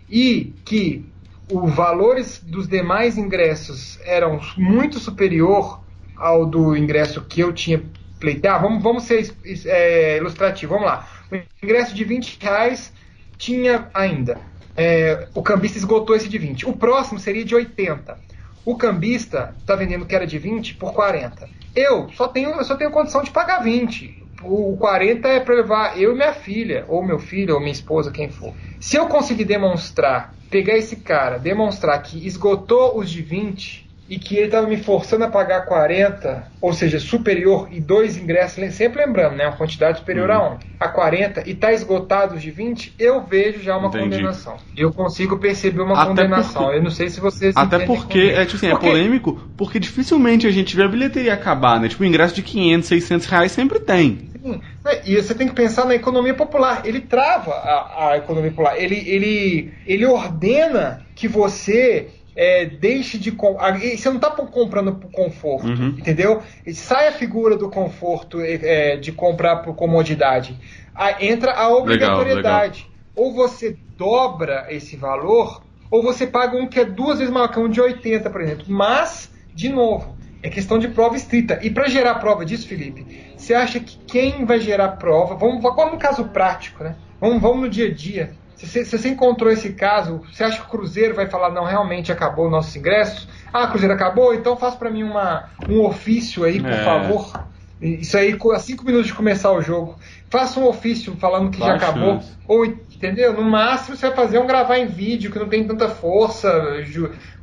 e que os valores dos demais ingressos eram muito superior ao do ingresso que eu tinha pleitear, vamos, vamos ser é, ilustrativo, vamos lá. O ingresso de 20 reais tinha ainda. É, o cambista esgotou esse de 20. O próximo seria de 80. O cambista está vendendo que era de 20 por 40. Eu só tenho, eu só tenho condição de pagar 20. O 40 é para levar eu e minha filha, ou meu filho, ou minha esposa, quem for. Se eu conseguir demonstrar, pegar esse cara, demonstrar que esgotou os de 20, e que ele estava me forçando a pagar 40, ou seja, superior, e dois ingressos, sempre lembrando, né, uma quantidade superior uhum. a 1, a 40, e está esgotado de 20, eu vejo já uma Entendi. condenação. Eu consigo perceber uma até condenação. Porque, eu não sei se vocês Até porque, é, tipo assim, é porque... é polêmico, porque dificilmente a gente vê a bilheteria acabar, né? Tipo, o ingresso de 500, 600 reais sempre tem. Sim. E você tem que pensar na economia popular. Ele trava a, a economia popular. Ele, ele, ele ordena que você é, deixe de. Você não está comprando por conforto, uhum. entendeu? Sai a figura do conforto é, de comprar por comodidade. Aí entra a obrigatoriedade. Legal, legal. Ou você dobra esse valor, ou você paga um que é duas vezes maior que um de 80, por exemplo. Mas, de novo, é questão de prova estrita. E para gerar prova disso, Felipe, você acha que quem vai gerar prova. Vamos, vamos no caso prático, né? Vamos, vamos no dia a dia. Se, você encontrou esse caso, você acha que o Cruzeiro vai falar, não, realmente acabou nossos ingressos? Ah, Cruzeiro acabou? Então faz para mim uma, um ofício aí, por é. favor. Isso aí, a cinco minutos de começar o jogo. Faça um ofício falando que já acabou. Ou, entendeu? No máximo você vai fazer um gravar em vídeo, que não tem tanta força.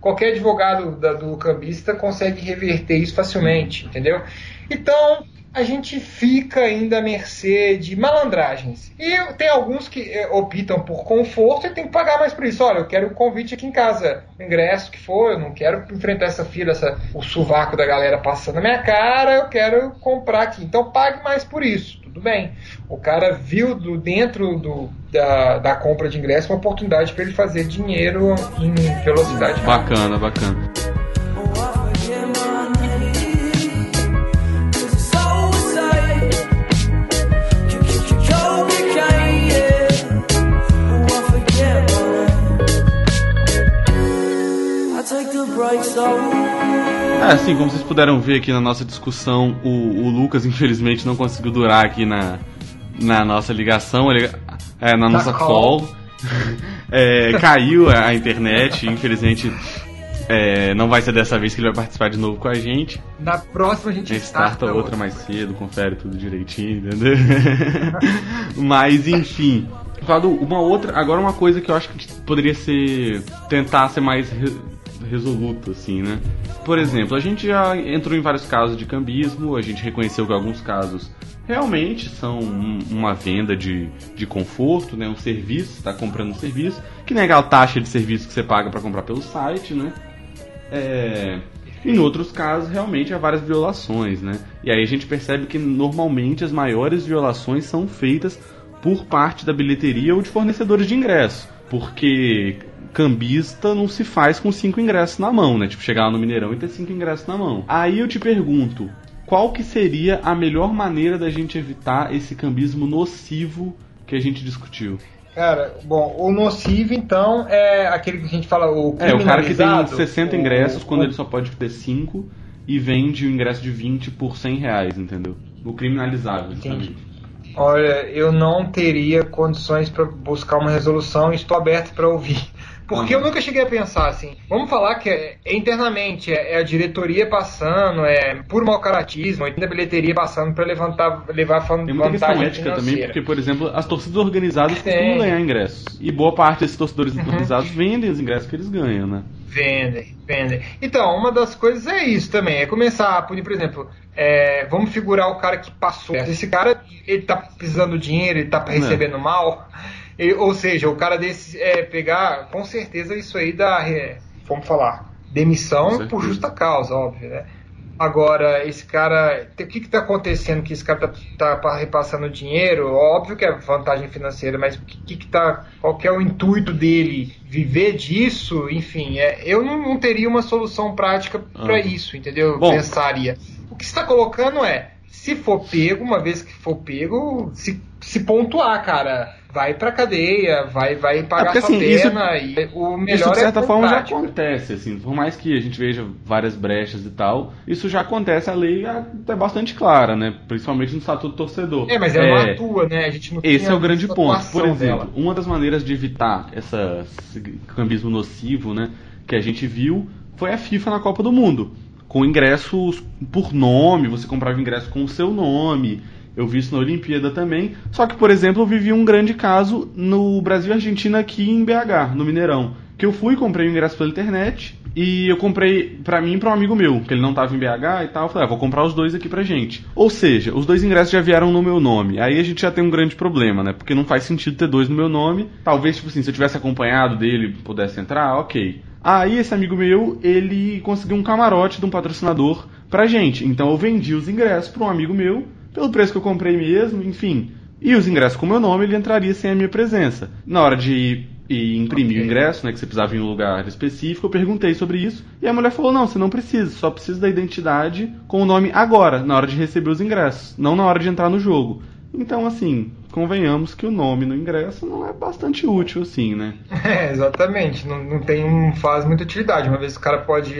Qualquer advogado da, do cambista consegue reverter isso facilmente, entendeu? Então, a gente fica ainda à mercê de malandragens. E tem alguns que eh, optam por conforto e tem que pagar mais por isso. Olha, eu quero o convite aqui em casa, o ingresso que for, eu não quero enfrentar essa fila, essa, o sovaco da galera passando na minha cara, eu quero comprar aqui. Então pague mais por isso. Tudo bem. O cara viu do, dentro do, da, da compra de ingresso uma oportunidade para ele fazer dinheiro em velocidade. Bacana, bacana. É, assim, como vocês puderam ver aqui na nossa discussão, o, o Lucas infelizmente não conseguiu durar aqui na, na nossa ligação, ele, é, na nossa call. é, caiu a internet, infelizmente é, não vai ser dessa vez que ele vai participar de novo com a gente. Na próxima a gente, starta, outra, outra mais cedo, confere tudo direitinho, entendeu? Mas enfim. Uma outra, agora uma coisa que eu acho que poderia ser tentar ser mais resoluto, assim, né? Por exemplo, a gente já entrou em vários casos de cambismo, a gente reconheceu que alguns casos realmente são uma venda de, de conforto, né? Um serviço, está comprando um serviço, que nem aquela taxa de serviço que você paga para comprar pelo site, né? É, em outros casos, realmente há várias violações, né? E aí a gente percebe que normalmente as maiores violações são feitas por parte da bilheteria ou de fornecedores de ingresso. Porque cambista não se faz com cinco ingressos na mão, né? Tipo, chegar lá no Mineirão e ter cinco ingressos na mão. Aí eu te pergunto, qual que seria a melhor maneira da gente evitar esse cambismo nocivo que a gente discutiu? Cara, bom, o nocivo então é aquele que a gente fala o É, o cara que tem 60 ingressos o, quando o... ele só pode ter 5 e vende o ingresso de 20 por 100 reais, entendeu? O criminalizável, Entendi. Olha, eu não teria condições para buscar uma resolução e estou aberto para ouvir. Porque uhum. eu nunca cheguei a pensar assim. Vamos falar que é, é internamente, é, é, a diretoria passando, é por mau caratismo, ainda a bilheteria passando para levantar, levar Tem muita questão ética também, porque, por exemplo, as torcidas organizadas Tem. costumam ganhar ingressos. E boa parte desses torcedores uhum. organizados vendem os ingressos que eles ganham, né? Vendem, vendem. Então, uma das coisas é isso também, é começar a punir, por exemplo, é, vamos figurar o cara que passou. Esse cara, ele tá precisando de dinheiro, ele tá recebendo Não. mal ou seja, o cara desse é, pegar, com certeza isso aí dá, é, vamos falar, demissão por justa causa, óbvio, né? Agora, esse cara, o que está acontecendo que esse cara está tá repassando dinheiro? Óbvio que é vantagem financeira, mas o que, que tá, qual que é o intuito dele? Viver disso? Enfim, é, eu não, não teria uma solução prática para ah. isso, entendeu? Bom. Pensaria. O que está colocando é, se for pego, uma vez que for pego, se, se pontuar, cara vai pra cadeia, vai, vai pagar é porque, assim, sua pena isso, e o melhor Isso de é certa é forma já acontece, assim, por mais que a gente veja várias brechas e tal, isso já acontece, a lei é bastante clara, né? Principalmente no estatuto torcedor. É, mas ela é, não atua, né? A gente não Esse é o grande ponto. Por exemplo, dela. uma das maneiras de evitar essa, esse cambismo nocivo, né, que a gente viu foi a FIFA na Copa do Mundo. Com ingressos por nome, você comprava ingresso com o seu nome eu vi isso na Olimpíada também. Só que, por exemplo, eu vivi um grande caso no Brasil e Argentina aqui em BH, no Mineirão. Que eu fui, comprei o ingresso pela internet e eu comprei para mim e pra um amigo meu, que ele não tava em BH e tal. Eu falei, ah, vou comprar os dois aqui pra gente. Ou seja, os dois ingressos já vieram no meu nome. Aí a gente já tem um grande problema, né? Porque não faz sentido ter dois no meu nome. Talvez, tipo assim, se eu tivesse acompanhado dele pudesse entrar, ok. Aí esse amigo meu, ele conseguiu um camarote de um patrocinador pra gente. Então eu vendi os ingressos pra um amigo meu pelo preço que eu comprei mesmo, enfim. E os ingressos com meu nome, ele entraria sem a minha presença. Na hora de ir imprimir okay. o ingresso, né, que você precisava ir em um lugar específico, eu perguntei sobre isso, e a mulher falou, não, você não precisa, só precisa da identidade com o nome agora, na hora de receber os ingressos, não na hora de entrar no jogo. Então, assim, convenhamos que o nome no ingresso não é bastante útil, assim, né? É, exatamente, não, não tem, não faz muita utilidade, uma vez o cara pode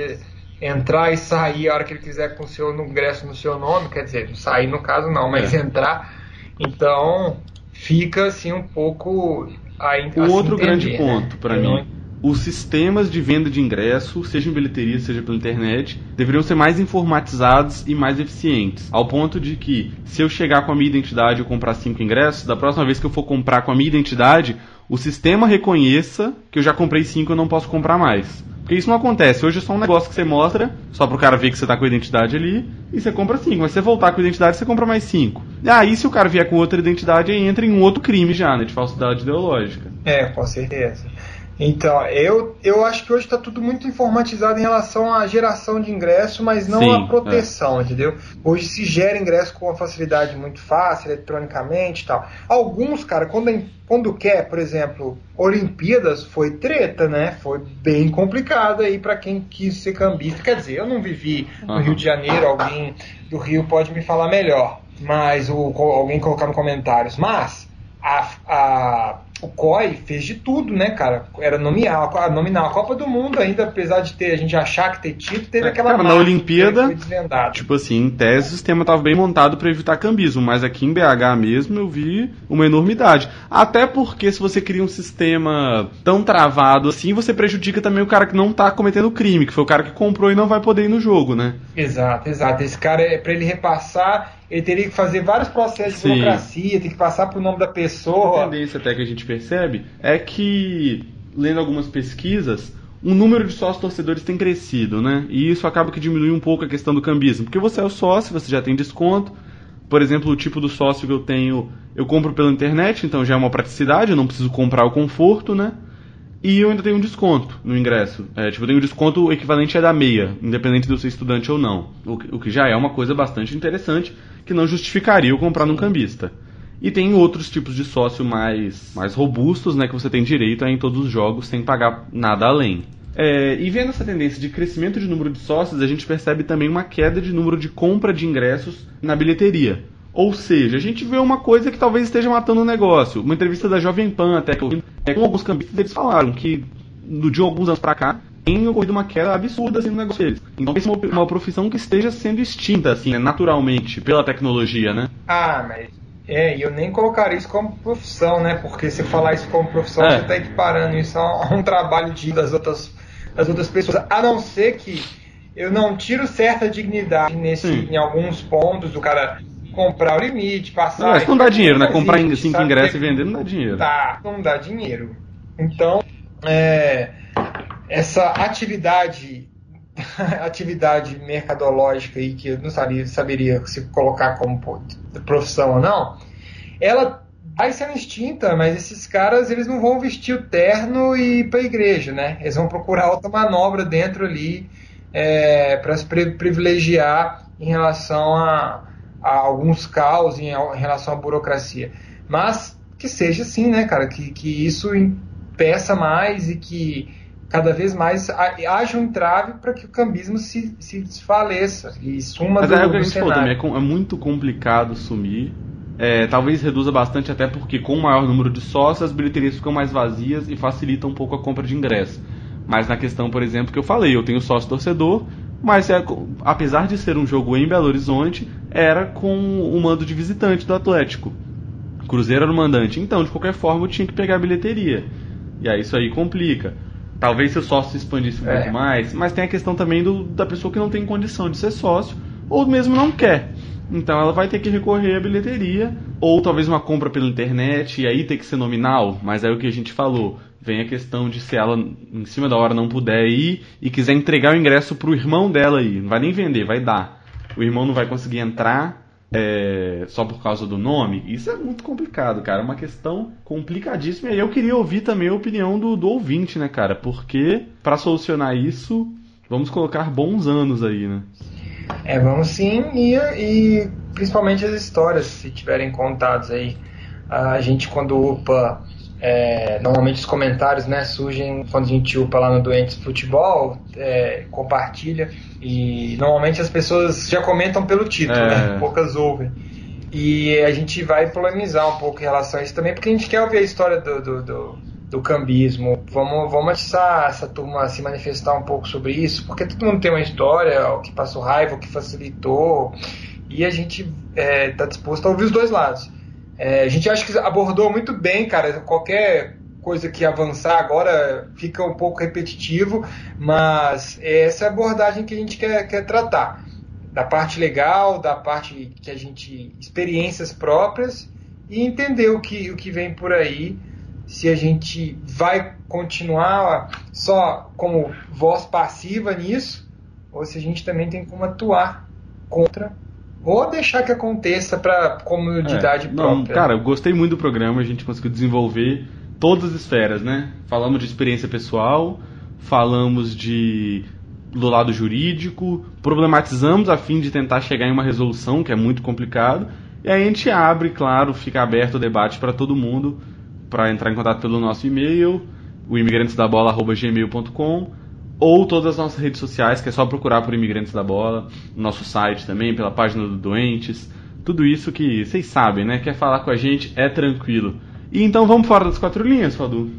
entrar e sair a hora que ele quiser com o seu ingresso no seu nome, quer dizer, sair no caso não, mas é. entrar. Então fica assim um pouco a, O outro entender, grande né? ponto para mim, os sistemas de venda de ingresso, seja em bilheteria, seja pela internet, deveriam ser mais informatizados e mais eficientes. Ao ponto de que, se eu chegar com a minha identidade e comprar cinco ingressos, da próxima vez que eu for comprar com a minha identidade, o sistema reconheça que eu já comprei cinco e não posso comprar mais. Porque isso não acontece. Hoje é só um negócio que você mostra, só pro cara ver que você tá com a identidade ali, e você compra cinco. Mas se você voltar com a identidade, você compra mais cinco. Aí, se o cara vier com outra identidade, aí entra em um outro crime já, né? De falsidade ideológica. É, com certeza. Então, eu, eu acho que hoje está tudo muito informatizado em relação à geração de ingresso, mas não Sim, à proteção, é. entendeu? Hoje se gera ingresso com uma facilidade muito fácil, eletronicamente e tal. Alguns, cara, quando, quando quer, por exemplo, Olimpíadas, foi treta, né? Foi bem complicado aí para quem quis ser cambista. Quer dizer, eu não vivi no uhum. Rio de Janeiro, alguém do Rio pode me falar melhor, mas o, alguém colocar nos comentários. Mas a, a o COI fez de tudo, né, cara? Era nominal, a nominal. A Copa do Mundo, ainda, apesar de ter a gente achar que ter título, teve é, aquela cara, na Olimpíada, tipo assim, em tese o sistema estava bem montado para evitar cambismo, mas aqui em BH mesmo eu vi uma enormidade. Até porque se você cria um sistema tão travado assim, você prejudica também o cara que não tá cometendo crime, que foi o cara que comprou e não vai poder ir no jogo, né? Exato, exato. Esse cara, é para ele repassar ele teria que fazer vários processos Sim. de burocracia, tem que passar pro nome da pessoa. A tendência até que a gente percebe é que, lendo algumas pesquisas, o número de sócios torcedores tem crescido, né? E isso acaba que diminui um pouco a questão do cambismo. Porque você é o sócio, você já tem desconto. Por exemplo, o tipo do sócio que eu tenho, eu compro pela internet, então já é uma praticidade, eu não preciso comprar o conforto, né? E eu ainda tenho um desconto no ingresso. É, tipo, eu tenho um desconto equivalente a da meia, independente de eu ser estudante ou não. O, o que já é uma coisa bastante interessante, que não justificaria eu comprar num cambista. E tem outros tipos de sócio mais, mais robustos, né, que você tem direito a em todos os jogos sem pagar nada além. É, e vendo essa tendência de crescimento de número de sócios, a gente percebe também uma queda de número de compra de ingressos na bilheteria. Ou seja, a gente vê uma coisa que talvez esteja matando o negócio. Uma entrevista da Jovem Pan, até que é, com alguns cambistas, eles falaram que de alguns anos para cá tem ocorrido uma queda absurda assim, no negócio deles. Então é uma, uma profissão que esteja sendo extinta, assim, né, naturalmente, pela tecnologia, né? Ah, mas é, e eu nem colocaria isso como profissão, né? Porque se falar isso como profissão, é. você está equiparando isso a um trabalho de, das, outras, das outras pessoas. A não ser que eu não tiro certa dignidade nesse, em alguns pontos do cara comprar o limite, passar. Não, mas não dá dinheiro, né? Comprar cinco ingressos e vender não dá dinheiro. Tá, não dá dinheiro. Então, é, essa atividade atividade mercadológica aí que eu não sabia, saberia se colocar como profissão ou não, ela vai sendo extinta, mas esses caras eles não vão vestir o terno e ir para a igreja, né? Eles vão procurar outra manobra dentro ali é, para se privilegiar em relação a, a alguns caos em, em, relação à burocracia. Mas que seja assim, né, cara? Que, que isso impeça mais e que cada vez mais haja um entrave para que o cambismo se, se desfaleça e suma Mas do, é o que a gente falou também, é, é muito complicado sumir. É, talvez reduza bastante, até porque com o maior número de sócios, as bilheterias ficam mais vazias e facilita um pouco a compra de ingresso. Mas na questão, por exemplo, que eu falei, eu tenho sócio torcedor, mas é, apesar de ser um jogo em Belo Horizonte, era com o mando de visitante do Atlético. Cruzeiro era o mandante. Então, de qualquer forma, eu tinha que pegar a bilheteria. E aí isso aí complica. Talvez se o sócio se expandisse um é. pouco mais, mas tem a questão também do, da pessoa que não tem condição de ser sócio, ou mesmo não quer. Então ela vai ter que recorrer à bilheteria, ou talvez uma compra pela internet, e aí tem que ser nominal, mas é o que a gente falou. Vem a questão de se ela em cima da hora não puder ir e quiser entregar o ingresso pro irmão dela aí. Não vai nem vender, vai dar. O irmão não vai conseguir entrar, é, só por causa do nome, isso é muito complicado, cara. É uma questão complicadíssima. E eu queria ouvir também a opinião do, do ouvinte, né, cara? Porque para solucionar isso, vamos colocar bons anos aí, né? É, vamos sim, e, e principalmente as histórias, se tiverem contados aí. A gente, quando upa é, normalmente os comentários né, surgem quando a gente upa lá no Doentes Futebol, é, compartilha, e normalmente as pessoas já comentam pelo título, é. né? Poucas ouvem. E a gente vai polemizar um pouco em relação a isso também, porque a gente quer ouvir a história do, do, do, do cambismo. Vamos, vamos atiçar essa turma se manifestar um pouco sobre isso, porque todo mundo tem uma história, o que passou raiva, o que facilitou, e a gente está é, disposto a ouvir os dois lados. É, a gente acha que abordou muito bem, cara. Qualquer coisa que avançar agora fica um pouco repetitivo, mas essa é a abordagem que a gente quer, quer tratar. Da parte legal, da parte que a gente. experiências próprias e entender o que, o que vem por aí, se a gente vai continuar só como voz passiva nisso, ou se a gente também tem como atuar contra ou deixar que aconteça para comunidade é, não, própria. Cara, eu gostei muito do programa, a gente conseguiu desenvolver todas as esferas, né? Falamos de experiência pessoal, falamos de do lado jurídico, problematizamos a fim de tentar chegar em uma resolução que é muito complicado, e aí a gente abre, claro, fica aberto o debate para todo mundo, para entrar em contato pelo nosso e-mail, o imigrantesdabola@gmail.com ou todas as nossas redes sociais, que é só procurar por Imigrantes da Bola, nosso site também, pela página do Doentes, tudo isso que vocês sabem, né? Quer falar com a gente, é tranquilo. E então vamos fora das quatro linhas, Fadu.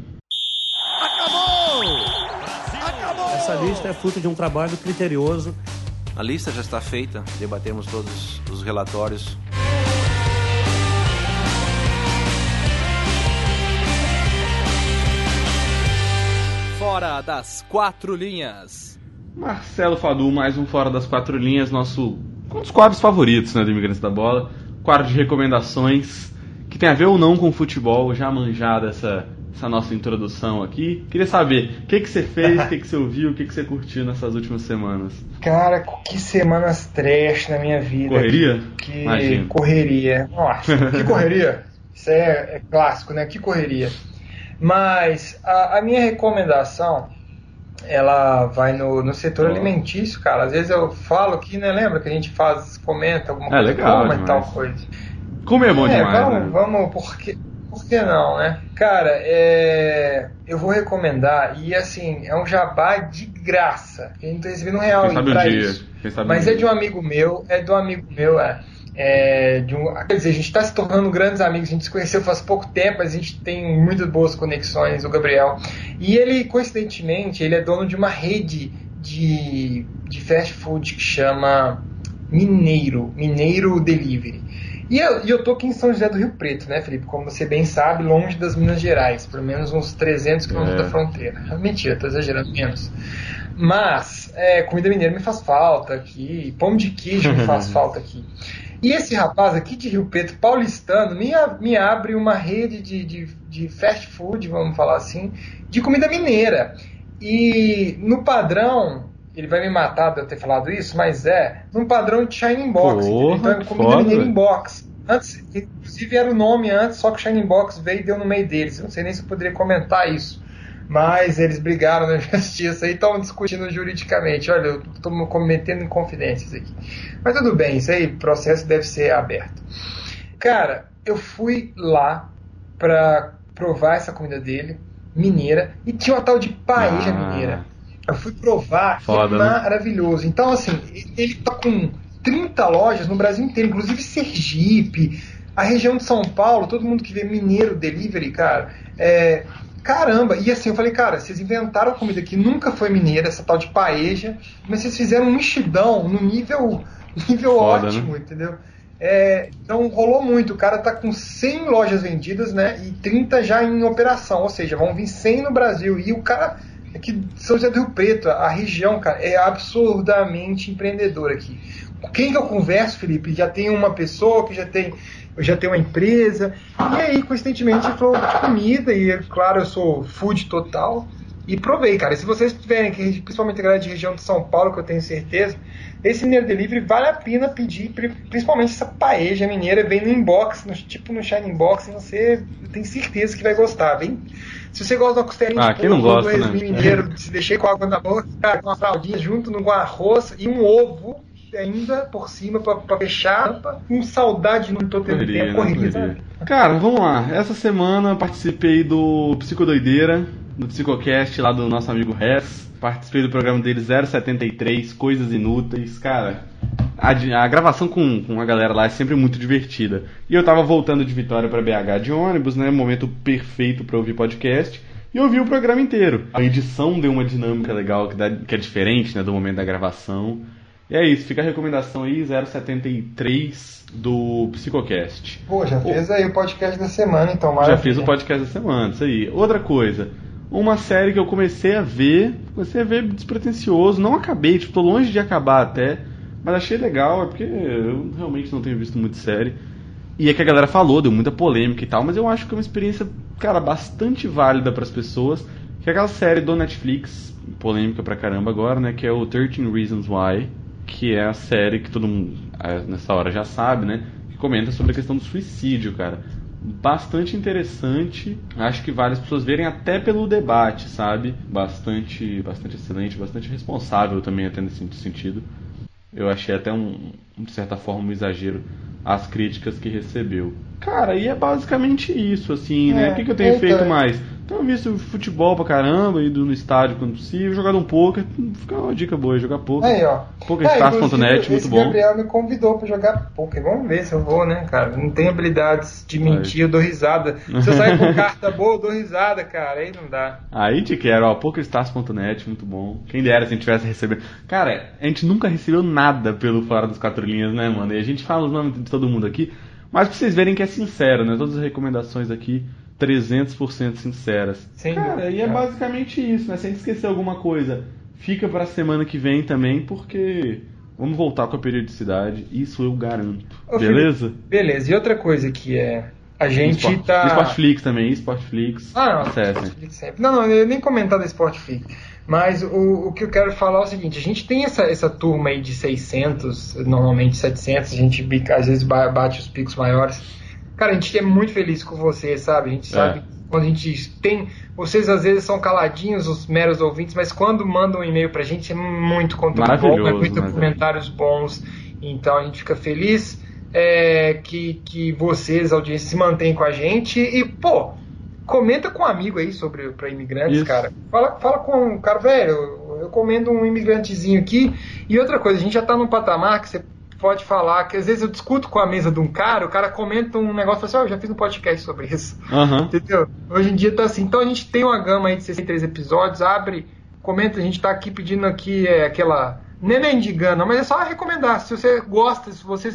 Essa lista é fruto de um trabalho criterioso. A lista já está feita, debatemos todos os relatórios. Fora das quatro linhas. Marcelo Fadu, mais um Fora das Quatro Linhas, nosso um dos quadros favoritos né, do Imigrantes da Bola. Quadro de recomendações que tem a ver ou não com futebol, já manjada essa essa nossa introdução aqui. Queria saber o que, que você fez, o que, que você ouviu, o que, que você curtiu nessas últimas semanas. Cara, que semanas trash na minha vida. Correria? Que, que correria. Nossa, que correria. Isso é, é, clássico, né? Que correria. Mas a, a minha recomendação ela vai no, no setor alimentício, cara. Às vezes eu falo aqui, né? Lembra que a gente faz, comenta alguma é, coisa, legal, e tal coisa. Comer é bom é, demais, vamos, né? vamos, porque por que não, né? Cara, é... eu vou recomendar, e assim, é um jabá de graça. A gente tá recebendo um real Quem dia. isso. Mas é de um amigo meu, é do amigo meu, é. É de um... Quer dizer, a gente está se tornando grandes amigos, a gente se conheceu faz pouco tempo, mas a gente tem muitas boas conexões, o Gabriel. E ele, coincidentemente, ele é dono de uma rede de, de fast food que chama Mineiro, Mineiro Delivery. E eu, e eu tô aqui em São José do Rio Preto, né, Felipe? Como você bem sabe, longe das Minas Gerais, pelo menos uns 300 quilômetros é. da fronteira. Mentira, tô exagerando menos. Mas, é, comida mineira me faz falta aqui, pão de queijo me faz falta aqui. E esse rapaz aqui de Rio Preto, paulistano, me, me abre uma rede de, de, de fast food, vamos falar assim, de comida mineira. E no padrão, ele vai me matar de eu ter falado isso, mas é num padrão de Shining Box. Porra, então é comida mineira em box. Antes, inclusive era o nome antes, só que o Shining Box veio e deu no meio deles. Eu não sei nem se eu poderia comentar isso. Mas eles brigaram na justiça e estão discutindo juridicamente. Olha, eu estou cometendo inconfidências aqui. Mas tudo bem, isso aí, processo deve ser aberto. Cara, eu fui lá para provar essa comida dele, mineira, e tinha uma tal de paella ah. mineira. Eu fui provar Foda, é né? maravilhoso. Então, assim, ele tá com 30 lojas no Brasil inteiro, inclusive Sergipe, a região de São Paulo, todo mundo que vê mineiro delivery, cara, é, caramba, e assim, eu falei, cara, vocês inventaram comida que nunca foi mineira, essa tal de paeja, mas vocês fizeram um mexidão no nível, nível Foda, ótimo, né? entendeu? É, então rolou muito, o cara tá com 100 lojas vendidas, né, e 30 já em operação, ou seja, vão vir 100 no Brasil, e o cara que São José do Rio Preto, a região, cara, é absurdamente empreendedora aqui. Quem que eu converso, Felipe, já tem uma pessoa que já tem, já tem uma empresa. E aí, coincidentemente, falou de comida, e claro, eu sou food total. E provei, cara. Se vocês tiverem, principalmente a galera de região de São Paulo, que eu tenho certeza, esse Mineiro Delivery vale a pena pedir, principalmente essa paeja mineira, vem no inbox, no, tipo no Shine Inbox, e você tem certeza que vai gostar, vem. Se você gosta da costelinha ah, de porco, do né? mineiro, se deixei com água na boca, com uma fraldinha junto com arroz e um ovo ainda por cima para fechar. Com saudade, não tô tendo correria, tempo, correria, correria. Cara, vamos lá. Essa semana participei do Psicodoideira, do Psicocast lá do nosso amigo Rez. Participei do programa dele 073, Coisas Inúteis. Cara, a, a, gravação com, com a galera lá é sempre muito divertida. E eu tava voltando de Vitória para BH de ônibus, né? Momento perfeito para ouvir podcast. E eu ouvi o programa inteiro. A edição deu uma dinâmica legal que, dá, que é diferente né, do momento da gravação. E é isso, fica a recomendação aí, 073 do Psicocast. Pô, já fez aí o podcast da semana, então, maravilha. Já fiz o podcast da semana, isso aí. Outra coisa, uma série que eu comecei a ver, comecei a ver despretensioso, não acabei, tipo, tô longe de acabar até, mas achei legal, é porque eu realmente não tenho visto muito série. E é que a galera falou, deu muita polêmica e tal, mas eu acho que é uma experiência, cara, bastante válida para as pessoas, que é aquela série do Netflix, polêmica pra caramba agora, né? Que é o 13 Reasons Why, que é a série que todo mundo é, nessa hora já sabe, né? Que comenta sobre a questão do suicídio, cara. Bastante interessante, acho que vale as pessoas verem até pelo debate, sabe? Bastante, bastante excelente, bastante responsável também até nesse sentido. Eu achei até um, de certa forma, um exagero as críticas que recebeu. Cara, e é basicamente isso, assim, né? É, o que, que eu tenho então, feito é. mais? Tenho visto futebol pra caramba, ido no estádio quando possível, jogado um poker, fica uma dica boa, jogar poker. Aí, ó. PokerStars.net, inclusive, muito bom. Gabriel me convidou pra jogar poker. Vamos ver se eu vou, né, cara? Não tenho habilidades de mentir, eu dou risada. Se eu sair com carta boa, eu dou risada, cara. Aí não dá. Aí te quero, ó, PokerStars.net, muito bom. Quem dera se a gente tivesse recebendo. Cara, a gente nunca recebeu nada pelo Fora das Quatro Linhas, né, mano? E a gente fala os nomes de todo mundo aqui, mas pra vocês verem que é sincero, né? Todas as recomendações aqui, 300% sinceras. Sem Cara, dúvida, e é basicamente isso, né? Se a gente esquecer alguma coisa, fica pra semana que vem também, porque vamos voltar com a periodicidade, isso eu garanto. Ô, Beleza? Felipe, Beleza. E outra coisa que é. A gente Sport- tá. Sportflix também, Sportflix. Ah, não. Sportflix sempre. Não, não, eu nem comentar da Sportflix. Mas o, o que eu quero falar é o seguinte: a gente tem essa, essa turma aí de 600, normalmente 700, a gente às vezes ba- bate os picos maiores. Cara, a gente é muito feliz com vocês, sabe? A gente É. sabe quando a gente tem. Vocês às vezes são caladinhos, os meros ouvintes, mas quando mandam um e-mail pra gente é muito conteúdo bom, é muito comentários bons. Então a gente fica feliz é, que, que vocês, a audiência, se mantêm com a gente. E, pô, comenta com um amigo aí sobre para imigrantes, Isso. cara. Fala, fala com o cara, velho, eu, eu comendo um imigrantezinho aqui. E outra coisa, a gente já tá num patamar que você pode falar, que às vezes eu discuto com a mesa de um cara, o cara comenta um negócio e fala assim, ó, eu já fiz um podcast sobre isso. Aham. Entendeu? Hoje em dia tá assim. Então a gente tem uma gama aí de 63 episódios, abre, comenta, a gente tá aqui pedindo aqui é, aquela. É mendigando, não, mas é só recomendar. Se você gosta, se vocês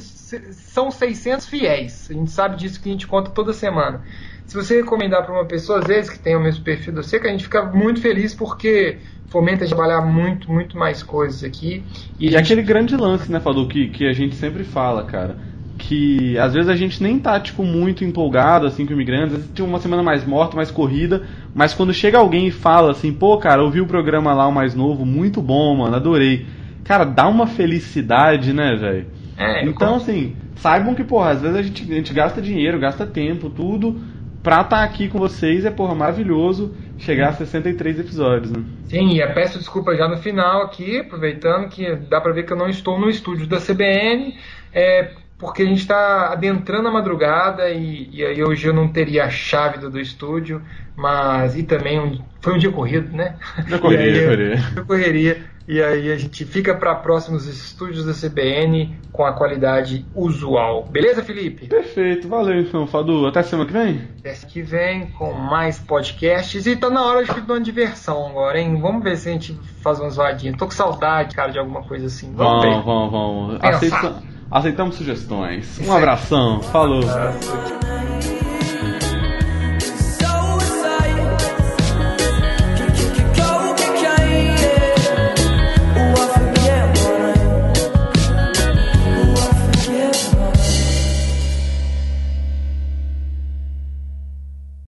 são 600 fiéis, a gente sabe disso que a gente conta toda semana. Se você recomendar para uma pessoa, às vezes, que tem o mesmo perfil do você, que a gente fica muito feliz porque fomenta a trabalhar muito, muito mais coisas aqui. E, E gente- aquele grande lance, né, Fadu, que, que a gente sempre fala, cara. Que às vezes a gente nem tá, tipo, muito empolgado, assim, com imigrantes. Às vezes tem uma semana mais morta, mais corrida. Mas quando chega alguém e fala assim, pô, cara, ouvi o programa lá, o mais novo, muito bom, mano, adorei. Cara, dá uma felicidade, né, velho? É, então, assim, saibam que, porra, às vezes a gente, a gente gasta dinheiro, gasta tempo, tudo. Pra estar aqui com vocês é, porra, maravilhoso chegar a 63 episódios, né? Sim, e eu peço desculpa já no final aqui, aproveitando que dá pra ver que eu não estou no estúdio da CBN, é, porque a gente está adentrando a madrugada e, e aí hoje eu não teria a chave do, do estúdio, mas e também um- foi um dia corrido, né? Da correria, aí, correria. da correria. E aí a gente fica para próximos estúdios da CBN com a qualidade usual. Beleza, Felipe? Perfeito, valeu então, Fadu. Até semana que vem? Mês que vem com mais podcasts e tá na hora de dar uma diversão agora, hein? Vamos ver se a gente faz umas vadinhas. Tô com saudade, cara, de alguma coisa assim. Vamos Vamos, ver. vamos, vamos. Aceita- aceitamos sugestões. Um abração, falou. Ah,